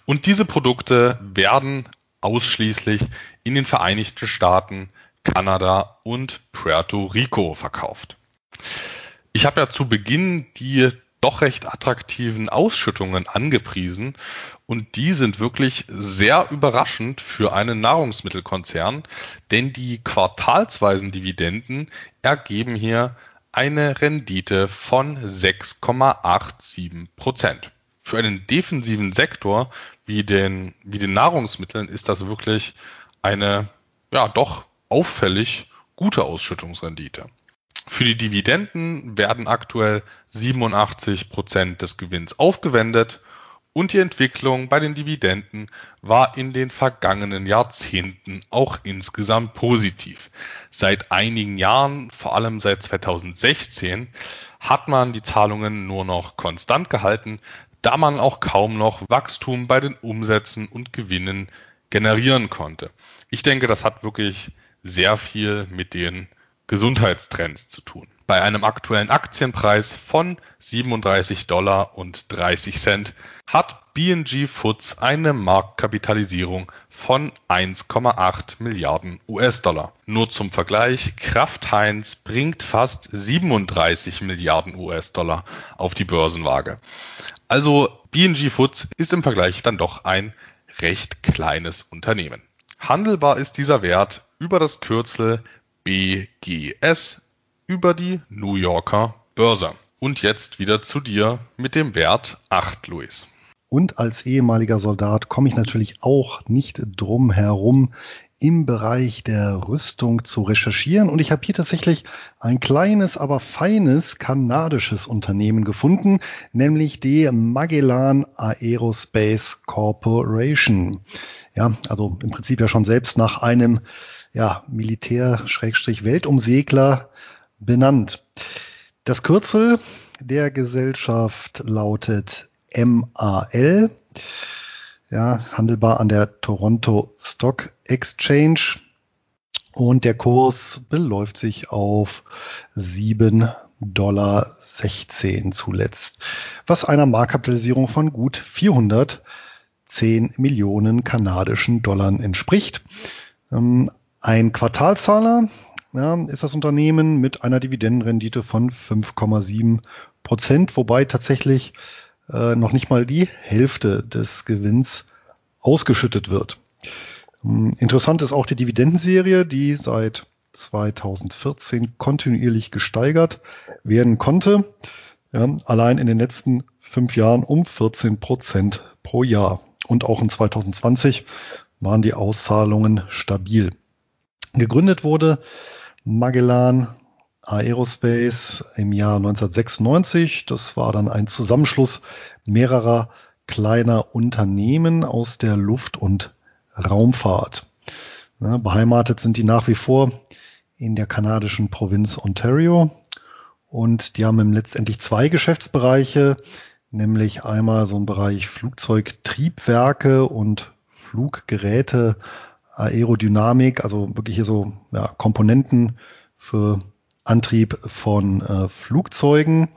Und diese Produkte werden ausschließlich in den Vereinigten Staaten, Kanada und Puerto Rico verkauft. Ich habe ja zu Beginn die doch recht attraktiven Ausschüttungen angepriesen und die sind wirklich sehr überraschend für einen Nahrungsmittelkonzern, denn die quartalsweisen Dividenden ergeben hier eine Rendite von 6,87 Prozent. Für einen defensiven Sektor wie den, wie den Nahrungsmitteln ist das wirklich eine, ja, doch auffällig gute Ausschüttungsrendite. Für die Dividenden werden aktuell 87 Prozent des Gewinns aufgewendet und die Entwicklung bei den Dividenden war in den vergangenen Jahrzehnten auch insgesamt positiv. Seit einigen Jahren, vor allem seit 2016, hat man die Zahlungen nur noch konstant gehalten, da man auch kaum noch Wachstum bei den Umsätzen und Gewinnen generieren konnte. Ich denke, das hat wirklich sehr viel mit den Gesundheitstrends zu tun. Bei einem aktuellen Aktienpreis von 37 Dollar und 30 Cent hat BG Foods eine Marktkapitalisierung von 1,8 Milliarden US-Dollar. Nur zum Vergleich, Kraft Heinz bringt fast 37 Milliarden US-Dollar auf die Börsenwaage. Also BG Foods ist im Vergleich dann doch ein recht kleines Unternehmen. Handelbar ist dieser Wert über das Kürzel BGS über die New Yorker Börse. Und jetzt wieder zu dir mit dem Wert 8, Luis. Und als ehemaliger Soldat komme ich natürlich auch nicht drum herum, im Bereich der Rüstung zu recherchieren. Und ich habe hier tatsächlich ein kleines, aber feines kanadisches Unternehmen gefunden, nämlich die Magellan Aerospace Corporation. Ja, also im Prinzip ja schon selbst nach einem ja, Militär-Weltumsegler benannt. Das Kürzel der Gesellschaft lautet MAL ja, handelbar an der Toronto Stock Exchange. und der Kurs beläuft sich auf 7,16 Dollar zuletzt, was einer Marktkapitalisierung von gut 410 Millionen kanadischen Dollar entspricht. Ein Quartalzahler ja, ist das Unternehmen mit einer Dividendenrendite von 5,7 Prozent, wobei tatsächlich äh, noch nicht mal die Hälfte des Gewinns ausgeschüttet wird. Ähm, interessant ist auch die Dividendenserie, die seit 2014 kontinuierlich gesteigert werden konnte. Ja, allein in den letzten fünf Jahren um 14 Prozent pro Jahr. Und auch in 2020 waren die Auszahlungen stabil. Gegründet wurde Magellan Aerospace im Jahr 1996. Das war dann ein Zusammenschluss mehrerer kleiner Unternehmen aus der Luft- und Raumfahrt. Beheimatet sind die nach wie vor in der kanadischen Provinz Ontario und die haben letztendlich zwei Geschäftsbereiche, nämlich einmal so ein Bereich Flugzeugtriebwerke und Fluggeräte, Aerodynamik, also wirklich hier so ja, Komponenten für Antrieb von äh, Flugzeugen.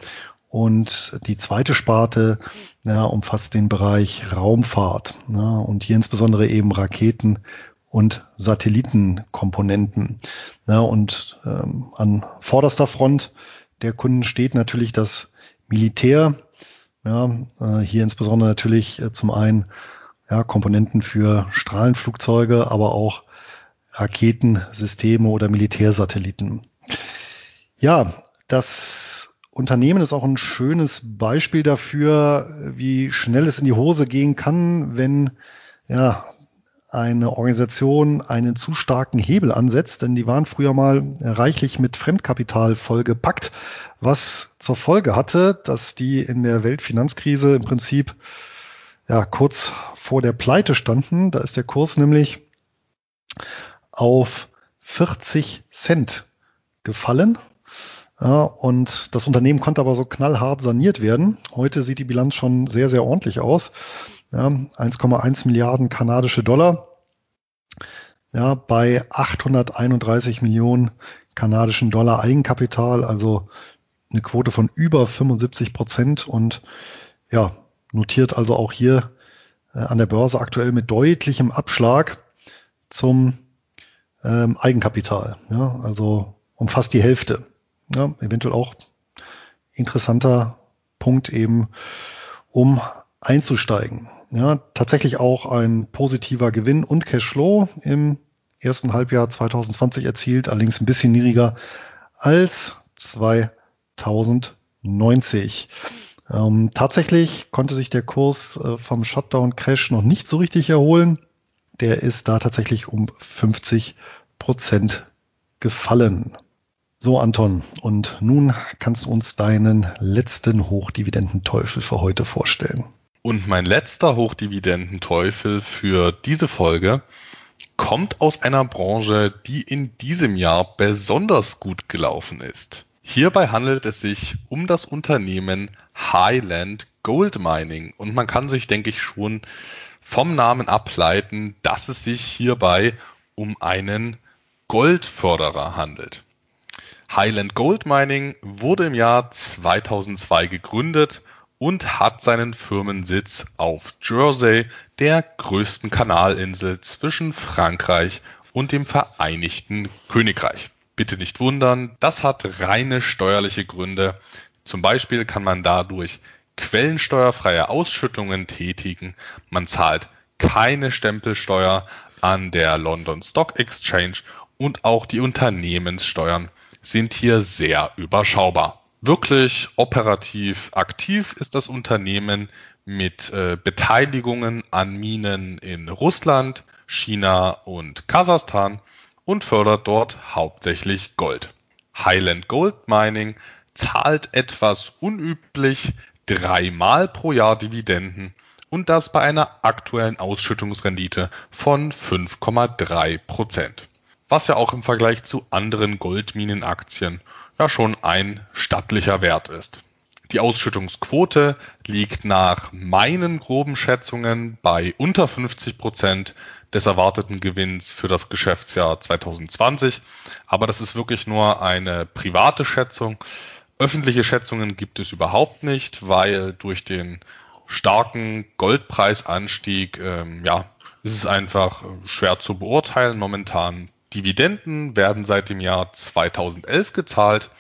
Und die zweite Sparte ja, umfasst den Bereich Raumfahrt ja, und hier insbesondere eben Raketen und Satellitenkomponenten. Ja, und ähm, an vorderster Front der Kunden steht natürlich das Militär. Ja, äh, hier insbesondere natürlich äh, zum einen ja, Komponenten für Strahlenflugzeuge, aber auch Raketensysteme oder Militärsatelliten. Ja, das Unternehmen ist auch ein schönes Beispiel dafür, wie schnell es in die Hose gehen kann, wenn ja, eine Organisation einen zu starken Hebel ansetzt, denn die waren früher mal reichlich mit Fremdkapital vollgepackt, was zur Folge hatte, dass die in der Weltfinanzkrise im Prinzip ja, kurz vor der Pleite standen. Da ist der Kurs nämlich auf 40 Cent gefallen. Ja, und das Unternehmen konnte aber so knallhart saniert werden. Heute sieht die Bilanz schon sehr, sehr ordentlich aus. Ja, 1,1 Milliarden kanadische Dollar. Ja, bei 831 Millionen kanadischen Dollar Eigenkapital, also eine Quote von über 75 Prozent und ja, notiert also auch hier an der Börse aktuell mit deutlichem Abschlag zum ähm, Eigenkapital. Ja, also um fast die Hälfte. Ja, eventuell auch interessanter Punkt eben, um einzusteigen. Ja, tatsächlich auch ein positiver Gewinn und Cashflow im ersten Halbjahr 2020 erzielt, allerdings ein bisschen niedriger als 2090. Ähm, tatsächlich konnte sich der Kurs äh, vom Shutdown-Crash noch nicht so richtig erholen. Der ist da tatsächlich um 50 Prozent gefallen. So, Anton, und nun kannst du uns deinen letzten Hochdividendenteufel für heute vorstellen. Und mein letzter Hochdividendenteufel für diese Folge kommt aus einer Branche, die in diesem Jahr besonders gut gelaufen ist. Hierbei handelt es sich um das Unternehmen Highland Gold Mining und man kann sich, denke ich, schon vom Namen ableiten, dass es sich hierbei um einen Goldförderer handelt. Highland Gold Mining wurde im Jahr 2002 gegründet und hat seinen Firmensitz auf Jersey, der größten Kanalinsel zwischen Frankreich und dem Vereinigten Königreich. Bitte nicht wundern, das hat reine steuerliche Gründe. Zum Beispiel kann man dadurch quellensteuerfreie Ausschüttungen tätigen. Man zahlt keine Stempelsteuer an der London Stock Exchange und auch die Unternehmenssteuern sind hier sehr überschaubar. Wirklich operativ aktiv ist das Unternehmen mit äh, Beteiligungen an Minen in Russland, China und Kasachstan und fördert dort hauptsächlich Gold. Highland Gold Mining zahlt etwas unüblich dreimal pro Jahr Dividenden und das bei einer aktuellen Ausschüttungsrendite von 5,3 Prozent. Was ja auch im Vergleich zu anderen Goldminenaktien ja schon ein stattlicher Wert ist. Die Ausschüttungsquote liegt nach meinen groben Schätzungen bei unter 50 Prozent des erwarteten Gewinns für das Geschäftsjahr 2020. Aber das ist wirklich nur eine private Schätzung. Öffentliche Schätzungen gibt es überhaupt nicht, weil durch den starken Goldpreisanstieg, ähm, ja, ist es einfach schwer zu beurteilen momentan. Dividenden werden seit dem Jahr 2011 gezahlt,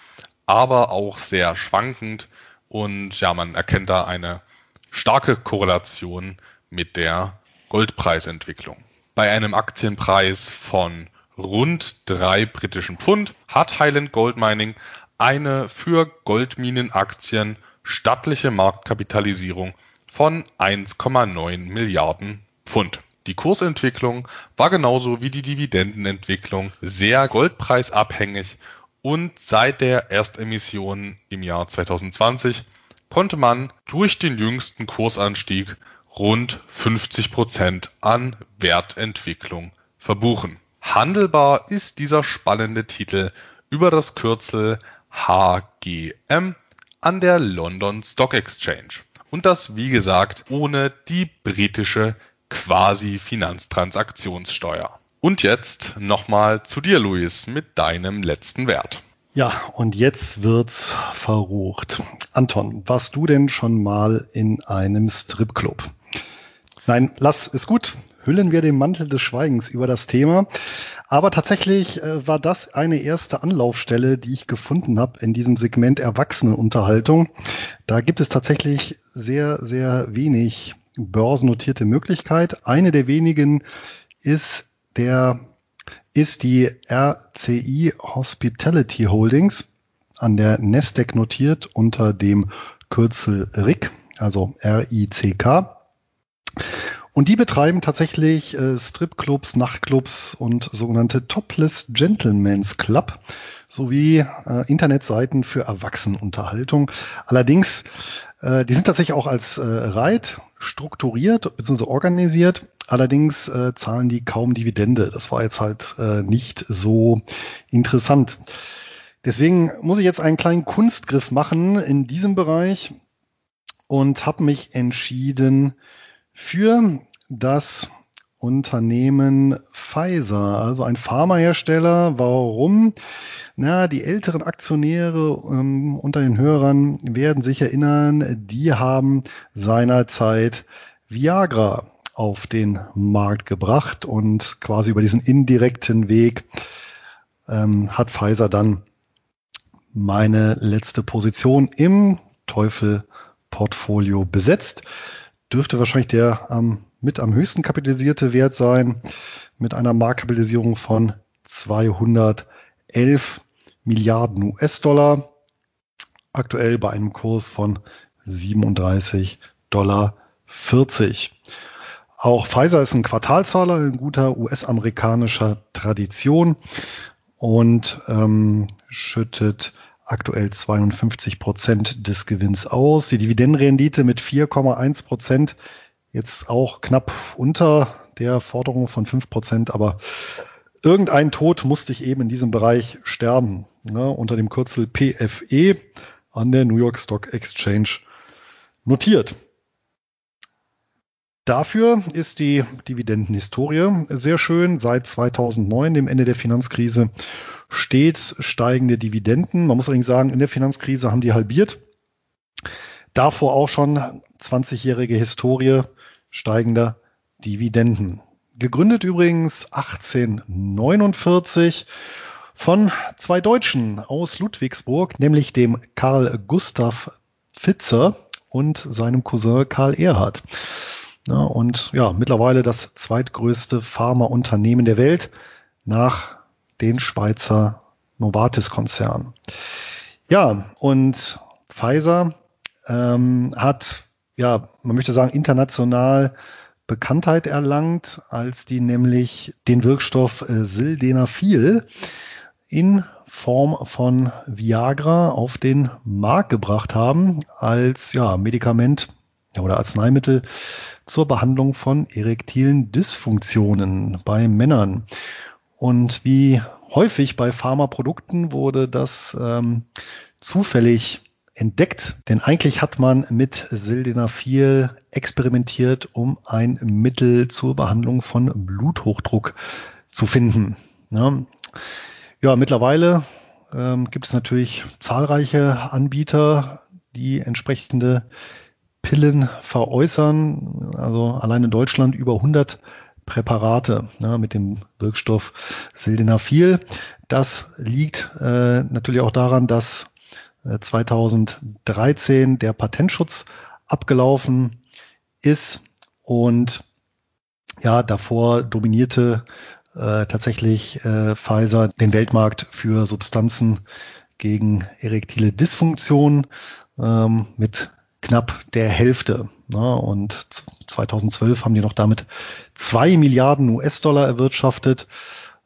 aber auch sehr schwankend. Und ja, man erkennt da eine starke Korrelation mit der Goldpreisentwicklung. Bei einem Aktienpreis von rund drei britischen Pfund hat Highland Gold Mining eine für Goldminenaktien stattliche Marktkapitalisierung von 1,9 Milliarden Pfund. Die Kursentwicklung war genauso wie die Dividendenentwicklung sehr goldpreisabhängig und seit der Erstemission im Jahr 2020 konnte man durch den jüngsten Kursanstieg rund 50 Prozent an Wertentwicklung verbuchen. Handelbar ist dieser spannende Titel über das Kürzel HGM an der London Stock Exchange. Und das, wie gesagt, ohne die britische Quasi-Finanztransaktionssteuer. Und jetzt nochmal zu dir, Luis, mit deinem letzten Wert. Ja, und jetzt wird's verrucht. Anton, warst du denn schon mal in einem Stripclub? Nein, lass, ist gut. Hüllen wir den Mantel des Schweigens über das Thema. Aber tatsächlich äh, war das eine erste Anlaufstelle, die ich gefunden habe in diesem Segment Erwachsenenunterhaltung. Da gibt es tatsächlich sehr, sehr wenig börsennotierte Möglichkeit. Eine der wenigen ist der ist die RCI Hospitality Holdings an der Nasdaq notiert unter dem Kürzel RIC, also R-I-C-K. Und die betreiben tatsächlich äh, Stripclubs, Nachtclubs und sogenannte Topless Gentlemen's Club sowie äh, Internetseiten für Erwachsenenunterhaltung. Allerdings, äh, die sind tatsächlich auch als äh, Reit strukturiert bzw. organisiert. Allerdings äh, zahlen die kaum Dividende. Das war jetzt halt äh, nicht so interessant. Deswegen muss ich jetzt einen kleinen Kunstgriff machen in diesem Bereich und habe mich entschieden für das Unternehmen Pfizer, also ein Pharmahersteller. Warum? Na, die älteren Aktionäre ähm, unter den Hörern werden sich erinnern, die haben seinerzeit Viagra auf den Markt gebracht und quasi über diesen indirekten Weg ähm, hat Pfizer dann meine letzte Position im Teufel-Portfolio besetzt. Dürfte wahrscheinlich der ähm, mit am höchsten kapitalisierte Wert sein, mit einer Marktkapitalisierung von 211 Milliarden US-Dollar. Aktuell bei einem Kurs von 37,40 Dollar. Auch Pfizer ist ein Quartalzahler in guter US-amerikanischer Tradition und ähm, schüttet aktuell 52 Prozent des Gewinns aus. Die Dividendenrendite mit 4,1 Prozent jetzt auch knapp unter der Forderung von 5 Prozent, aber irgendein Tod musste ich eben in diesem Bereich sterben, ne, unter dem Kürzel PFE an der New York Stock Exchange notiert. Dafür ist die Dividendenhistorie sehr schön. Seit 2009, dem Ende der Finanzkrise, stets steigende Dividenden. Man muss allerdings sagen, in der Finanzkrise haben die halbiert. Davor auch schon 20-jährige Historie steigender Dividenden. Gegründet übrigens 1849 von zwei Deutschen aus Ludwigsburg, nämlich dem Karl Gustav Pfitzer und seinem Cousin Karl Erhard. Ja, und ja, mittlerweile das zweitgrößte Pharmaunternehmen der Welt nach den Schweizer Novartis-Konzern. Ja, und Pfizer ähm, hat, ja, man möchte sagen, international Bekanntheit erlangt, als die nämlich den Wirkstoff äh, Sildenafil in Form von Viagra auf den Markt gebracht haben als ja, Medikament oder Arzneimittel zur Behandlung von erektilen Dysfunktionen bei Männern. Und wie häufig bei Pharmaprodukten wurde das ähm, zufällig entdeckt. Denn eigentlich hat man mit Sildenafil experimentiert, um ein Mittel zur Behandlung von Bluthochdruck zu finden. Ja, ja mittlerweile ähm, gibt es natürlich zahlreiche Anbieter, die entsprechende Pillen veräußern. Also allein in Deutschland über 100 Präparate ja, mit dem Wirkstoff Sildenafil. Das liegt äh, natürlich auch daran, dass äh, 2013 der Patentschutz abgelaufen ist und ja, davor dominierte äh, tatsächlich äh, Pfizer den Weltmarkt für Substanzen gegen erektile Dysfunktion ähm, mit knapp der Hälfte. Ne? Und 2012 haben die noch damit zwei Milliarden US-Dollar erwirtschaftet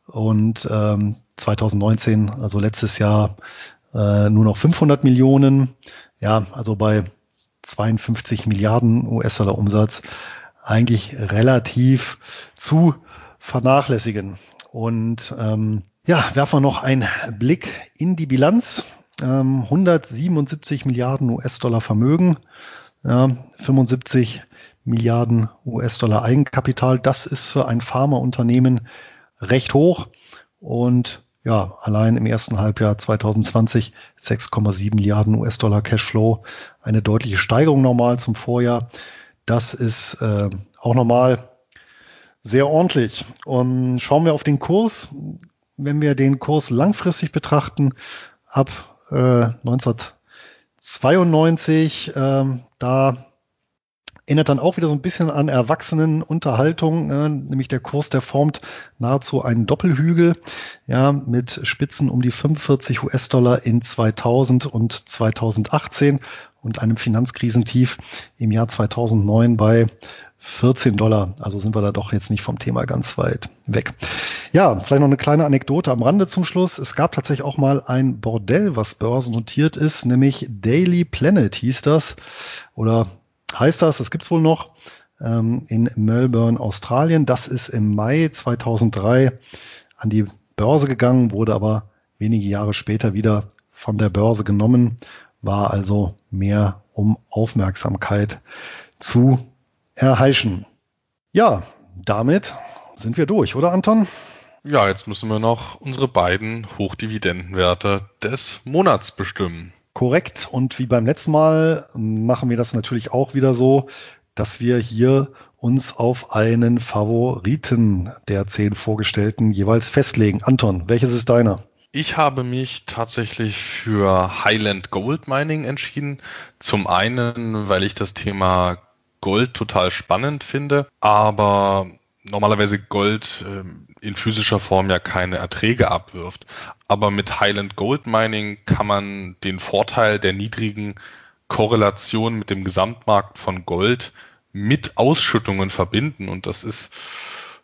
und ähm, 2019, also letztes Jahr, äh, nur noch 500 Millionen. Ja, also bei 52 Milliarden US-Dollar Umsatz eigentlich relativ zu vernachlässigen. Und ähm, ja, werfen wir noch einen Blick in die Bilanz. Ähm, 177 Milliarden US-Dollar Vermögen, ja, 75 Milliarden US-Dollar Eigenkapital. Das ist für ein Pharmaunternehmen recht hoch. Und ja, allein im ersten Halbjahr 2020 6,7 Milliarden US-Dollar Cashflow. Eine deutliche Steigerung normal zum Vorjahr. Das ist äh, auch normal sehr ordentlich. Und schauen wir auf den Kurs. Wenn wir den Kurs langfristig betrachten, ab äh, 1992, äh, da erinnert dann auch wieder so ein bisschen an Erwachsenenunterhaltung, äh, nämlich der Kurs, der formt nahezu einen Doppelhügel, ja, mit Spitzen um die 45 US-Dollar in 2000 und 2018 und einem Finanzkrisentief im Jahr 2009 bei 14 Dollar. Also sind wir da doch jetzt nicht vom Thema ganz weit weg. Ja, vielleicht noch eine kleine Anekdote am Rande zum Schluss. Es gab tatsächlich auch mal ein Bordell, was börsennotiert ist, nämlich Daily Planet hieß das. Oder heißt das, das gibt's wohl noch, ähm, in Melbourne, Australien. Das ist im Mai 2003 an die Börse gegangen, wurde aber wenige Jahre später wieder von der Börse genommen, war also mehr um Aufmerksamkeit zu erheischen. Ja, damit sind wir durch, oder Anton? Ja, jetzt müssen wir noch unsere beiden Hochdividendenwerte des Monats bestimmen. Korrekt. Und wie beim letzten Mal machen wir das natürlich auch wieder so, dass wir hier uns auf einen Favoriten der zehn vorgestellten jeweils festlegen. Anton, welches ist deiner? Ich habe mich tatsächlich für Highland Gold Mining entschieden. Zum einen, weil ich das Thema Gold total spannend finde, aber normalerweise Gold äh, in physischer Form ja keine Erträge abwirft. Aber mit Highland Gold Mining kann man den Vorteil der niedrigen Korrelation mit dem Gesamtmarkt von Gold mit Ausschüttungen verbinden. Und das ist,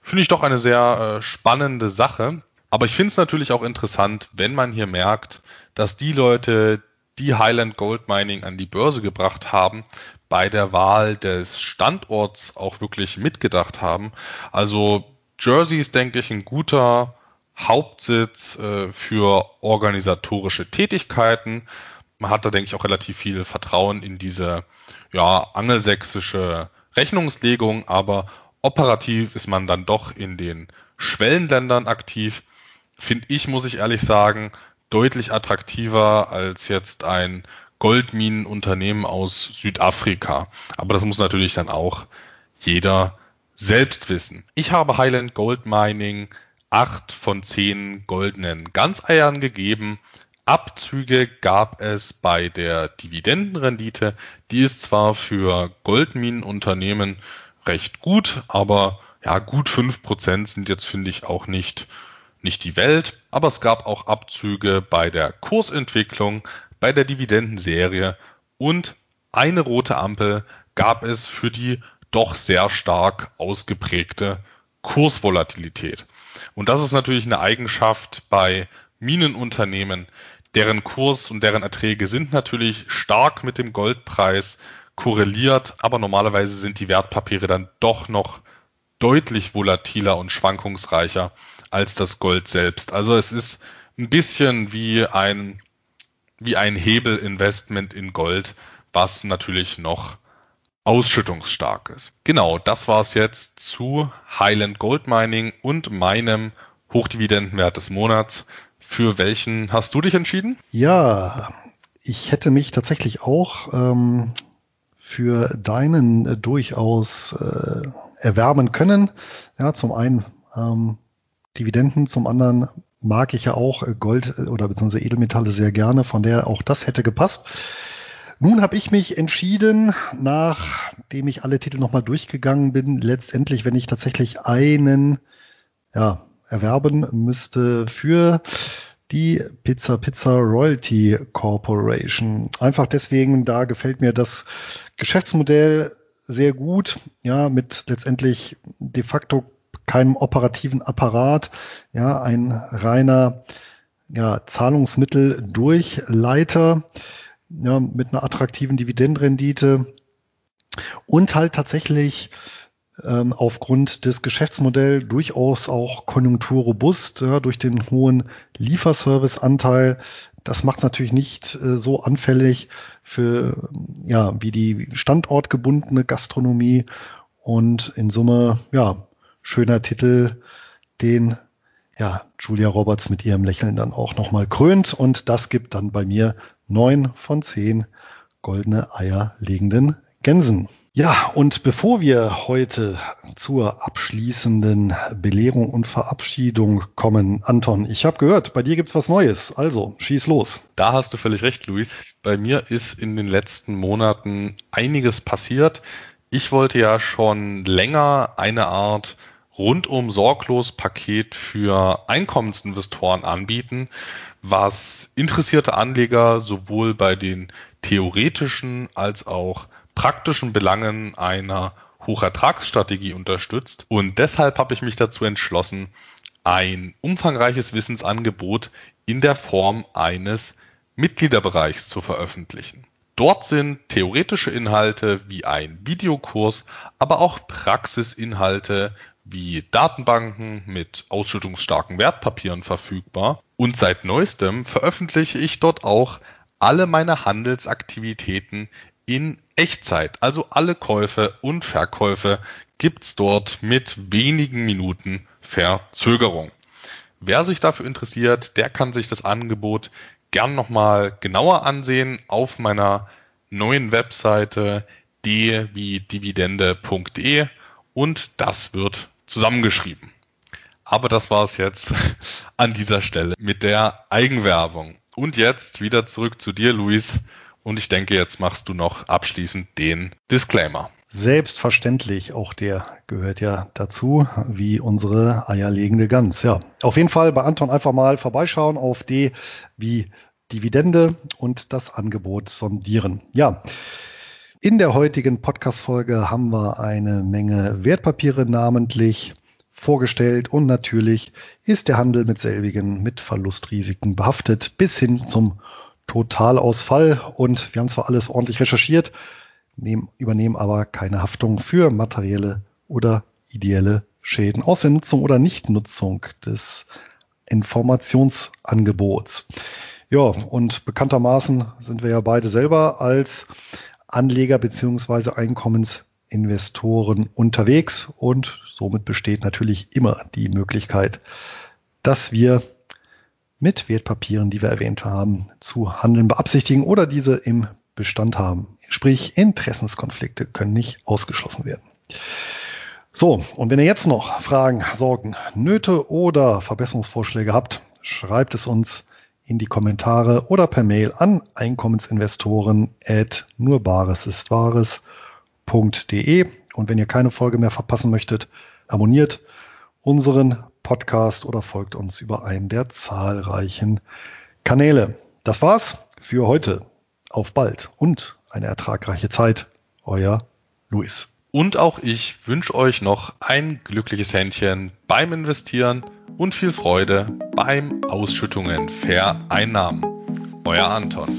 finde ich, doch eine sehr äh, spannende Sache. Aber ich finde es natürlich auch interessant, wenn man hier merkt, dass die Leute, die Highland Gold Mining an die Börse gebracht haben, bei der Wahl des Standorts auch wirklich mitgedacht haben. Also Jersey ist, denke ich, ein guter Hauptsitz äh, für organisatorische Tätigkeiten. Man hat da, denke ich, auch relativ viel Vertrauen in diese ja, angelsächsische Rechnungslegung, aber operativ ist man dann doch in den Schwellenländern aktiv. Finde ich, muss ich ehrlich sagen, deutlich attraktiver als jetzt ein Goldminenunternehmen aus Südafrika. Aber das muss natürlich dann auch jeder selbst wissen. Ich habe Highland Gold Mining acht von zehn goldenen Ganzeiern gegeben. Abzüge gab es bei der Dividendenrendite. Die ist zwar für Goldminenunternehmen recht gut, aber ja, gut fünf Prozent sind jetzt, finde ich, auch nicht, nicht die Welt. Aber es gab auch Abzüge bei der Kursentwicklung bei der Dividendenserie und eine rote Ampel gab es für die doch sehr stark ausgeprägte Kursvolatilität. Und das ist natürlich eine Eigenschaft bei Minenunternehmen, deren Kurs und deren Erträge sind natürlich stark mit dem Goldpreis korreliert, aber normalerweise sind die Wertpapiere dann doch noch deutlich volatiler und schwankungsreicher als das Gold selbst. Also es ist ein bisschen wie ein wie ein Hebelinvestment in Gold, was natürlich noch ausschüttungsstark ist. Genau, das war es jetzt zu Highland Gold Mining und meinem Hochdividendenwert des Monats. Für welchen hast du dich entschieden? Ja, ich hätte mich tatsächlich auch ähm, für deinen äh, durchaus äh, erwerben können. Ja, zum einen ähm, Dividenden, zum anderen mag ich ja auch äh, Gold äh, oder beziehungsweise Edelmetalle sehr gerne, von der auch das hätte gepasst. Nun habe ich mich entschieden, nachdem ich alle Titel nochmal durchgegangen bin, letztendlich, wenn ich tatsächlich einen ja, erwerben müsste für die Pizza Pizza Royalty Corporation. Einfach deswegen, da gefällt mir das Geschäftsmodell sehr gut, ja, mit letztendlich de facto keinem operativen Apparat, ja, ein reiner ja, Zahlungsmitteldurchleiter ja, mit einer attraktiven Dividendenrendite und halt tatsächlich ähm, aufgrund des Geschäftsmodells durchaus auch konjunkturrobust ja, durch den hohen Lieferserviceanteil. Das macht es natürlich nicht äh, so anfällig für ja wie die standortgebundene Gastronomie und in Summe ja schöner Titel, den ja Julia Roberts mit ihrem Lächeln dann auch nochmal krönt und das gibt dann bei mir neun von zehn goldene Eier legenden Gänsen. Ja, und bevor wir heute zur abschließenden Belehrung und Verabschiedung kommen, Anton, ich habe gehört, bei dir gibt's was Neues. Also, schieß los. Da hast du völlig recht, Luis. Bei mir ist in den letzten Monaten einiges passiert. Ich wollte ja schon länger eine Art rundum sorglos Paket für Einkommensinvestoren anbieten, was interessierte Anleger sowohl bei den theoretischen als auch praktischen Belangen einer Hochertragsstrategie unterstützt. Und deshalb habe ich mich dazu entschlossen, ein umfangreiches Wissensangebot in der Form eines Mitgliederbereichs zu veröffentlichen. Dort sind theoretische Inhalte wie ein Videokurs, aber auch Praxisinhalte wie Datenbanken mit ausschüttungsstarken Wertpapieren verfügbar. Und seit neuestem veröffentliche ich dort auch alle meine Handelsaktivitäten in Echtzeit. Also alle Käufe und Verkäufe gibt's dort mit wenigen Minuten Verzögerung. Wer sich dafür interessiert, der kann sich das Angebot gern nochmal genauer ansehen auf meiner neuen Webseite d wie dividende.de und das wird zusammengeschrieben. Aber das war es jetzt an dieser Stelle mit der Eigenwerbung. Und jetzt wieder zurück zu dir, Luis. Und ich denke, jetzt machst du noch abschließend den Disclaimer. Selbstverständlich, auch der gehört ja dazu, wie unsere eierlegende Gans. Ja, auf jeden Fall bei Anton einfach mal vorbeischauen auf D wie Dividende und das Angebot sondieren. Ja, in der heutigen Podcast-Folge haben wir eine Menge Wertpapiere namentlich vorgestellt und natürlich ist der Handel mit selbigen mit Verlustrisiken behaftet bis hin zum Totalausfall und wir haben zwar alles ordentlich recherchiert, nehmen, übernehmen aber keine Haftung für materielle oder ideelle Schäden aus der Nutzung oder Nichtnutzung des Informationsangebots. Ja, und bekanntermaßen sind wir ja beide selber als Anleger beziehungsweise Einkommensinvestoren unterwegs und somit besteht natürlich immer die Möglichkeit, dass wir mit Wertpapieren, die wir erwähnt haben, zu handeln beabsichtigen oder diese im Bestand haben. Sprich, Interessenskonflikte können nicht ausgeschlossen werden. So, und wenn ihr jetzt noch Fragen, Sorgen, Nöte oder Verbesserungsvorschläge habt, schreibt es uns in die Kommentare oder per Mail an Einkommensinvestoren at nurbaresistwahres.de. Und wenn ihr keine Folge mehr verpassen möchtet, abonniert unseren Podcast oder folgt uns über einen der zahlreichen Kanäle. Das war's für heute. Auf bald und eine ertragreiche Zeit. Euer Luis. Und auch ich wünsche euch noch ein glückliches Händchen beim Investieren und viel Freude beim Ausschüttungen Vereinnahmen. Euer Anton.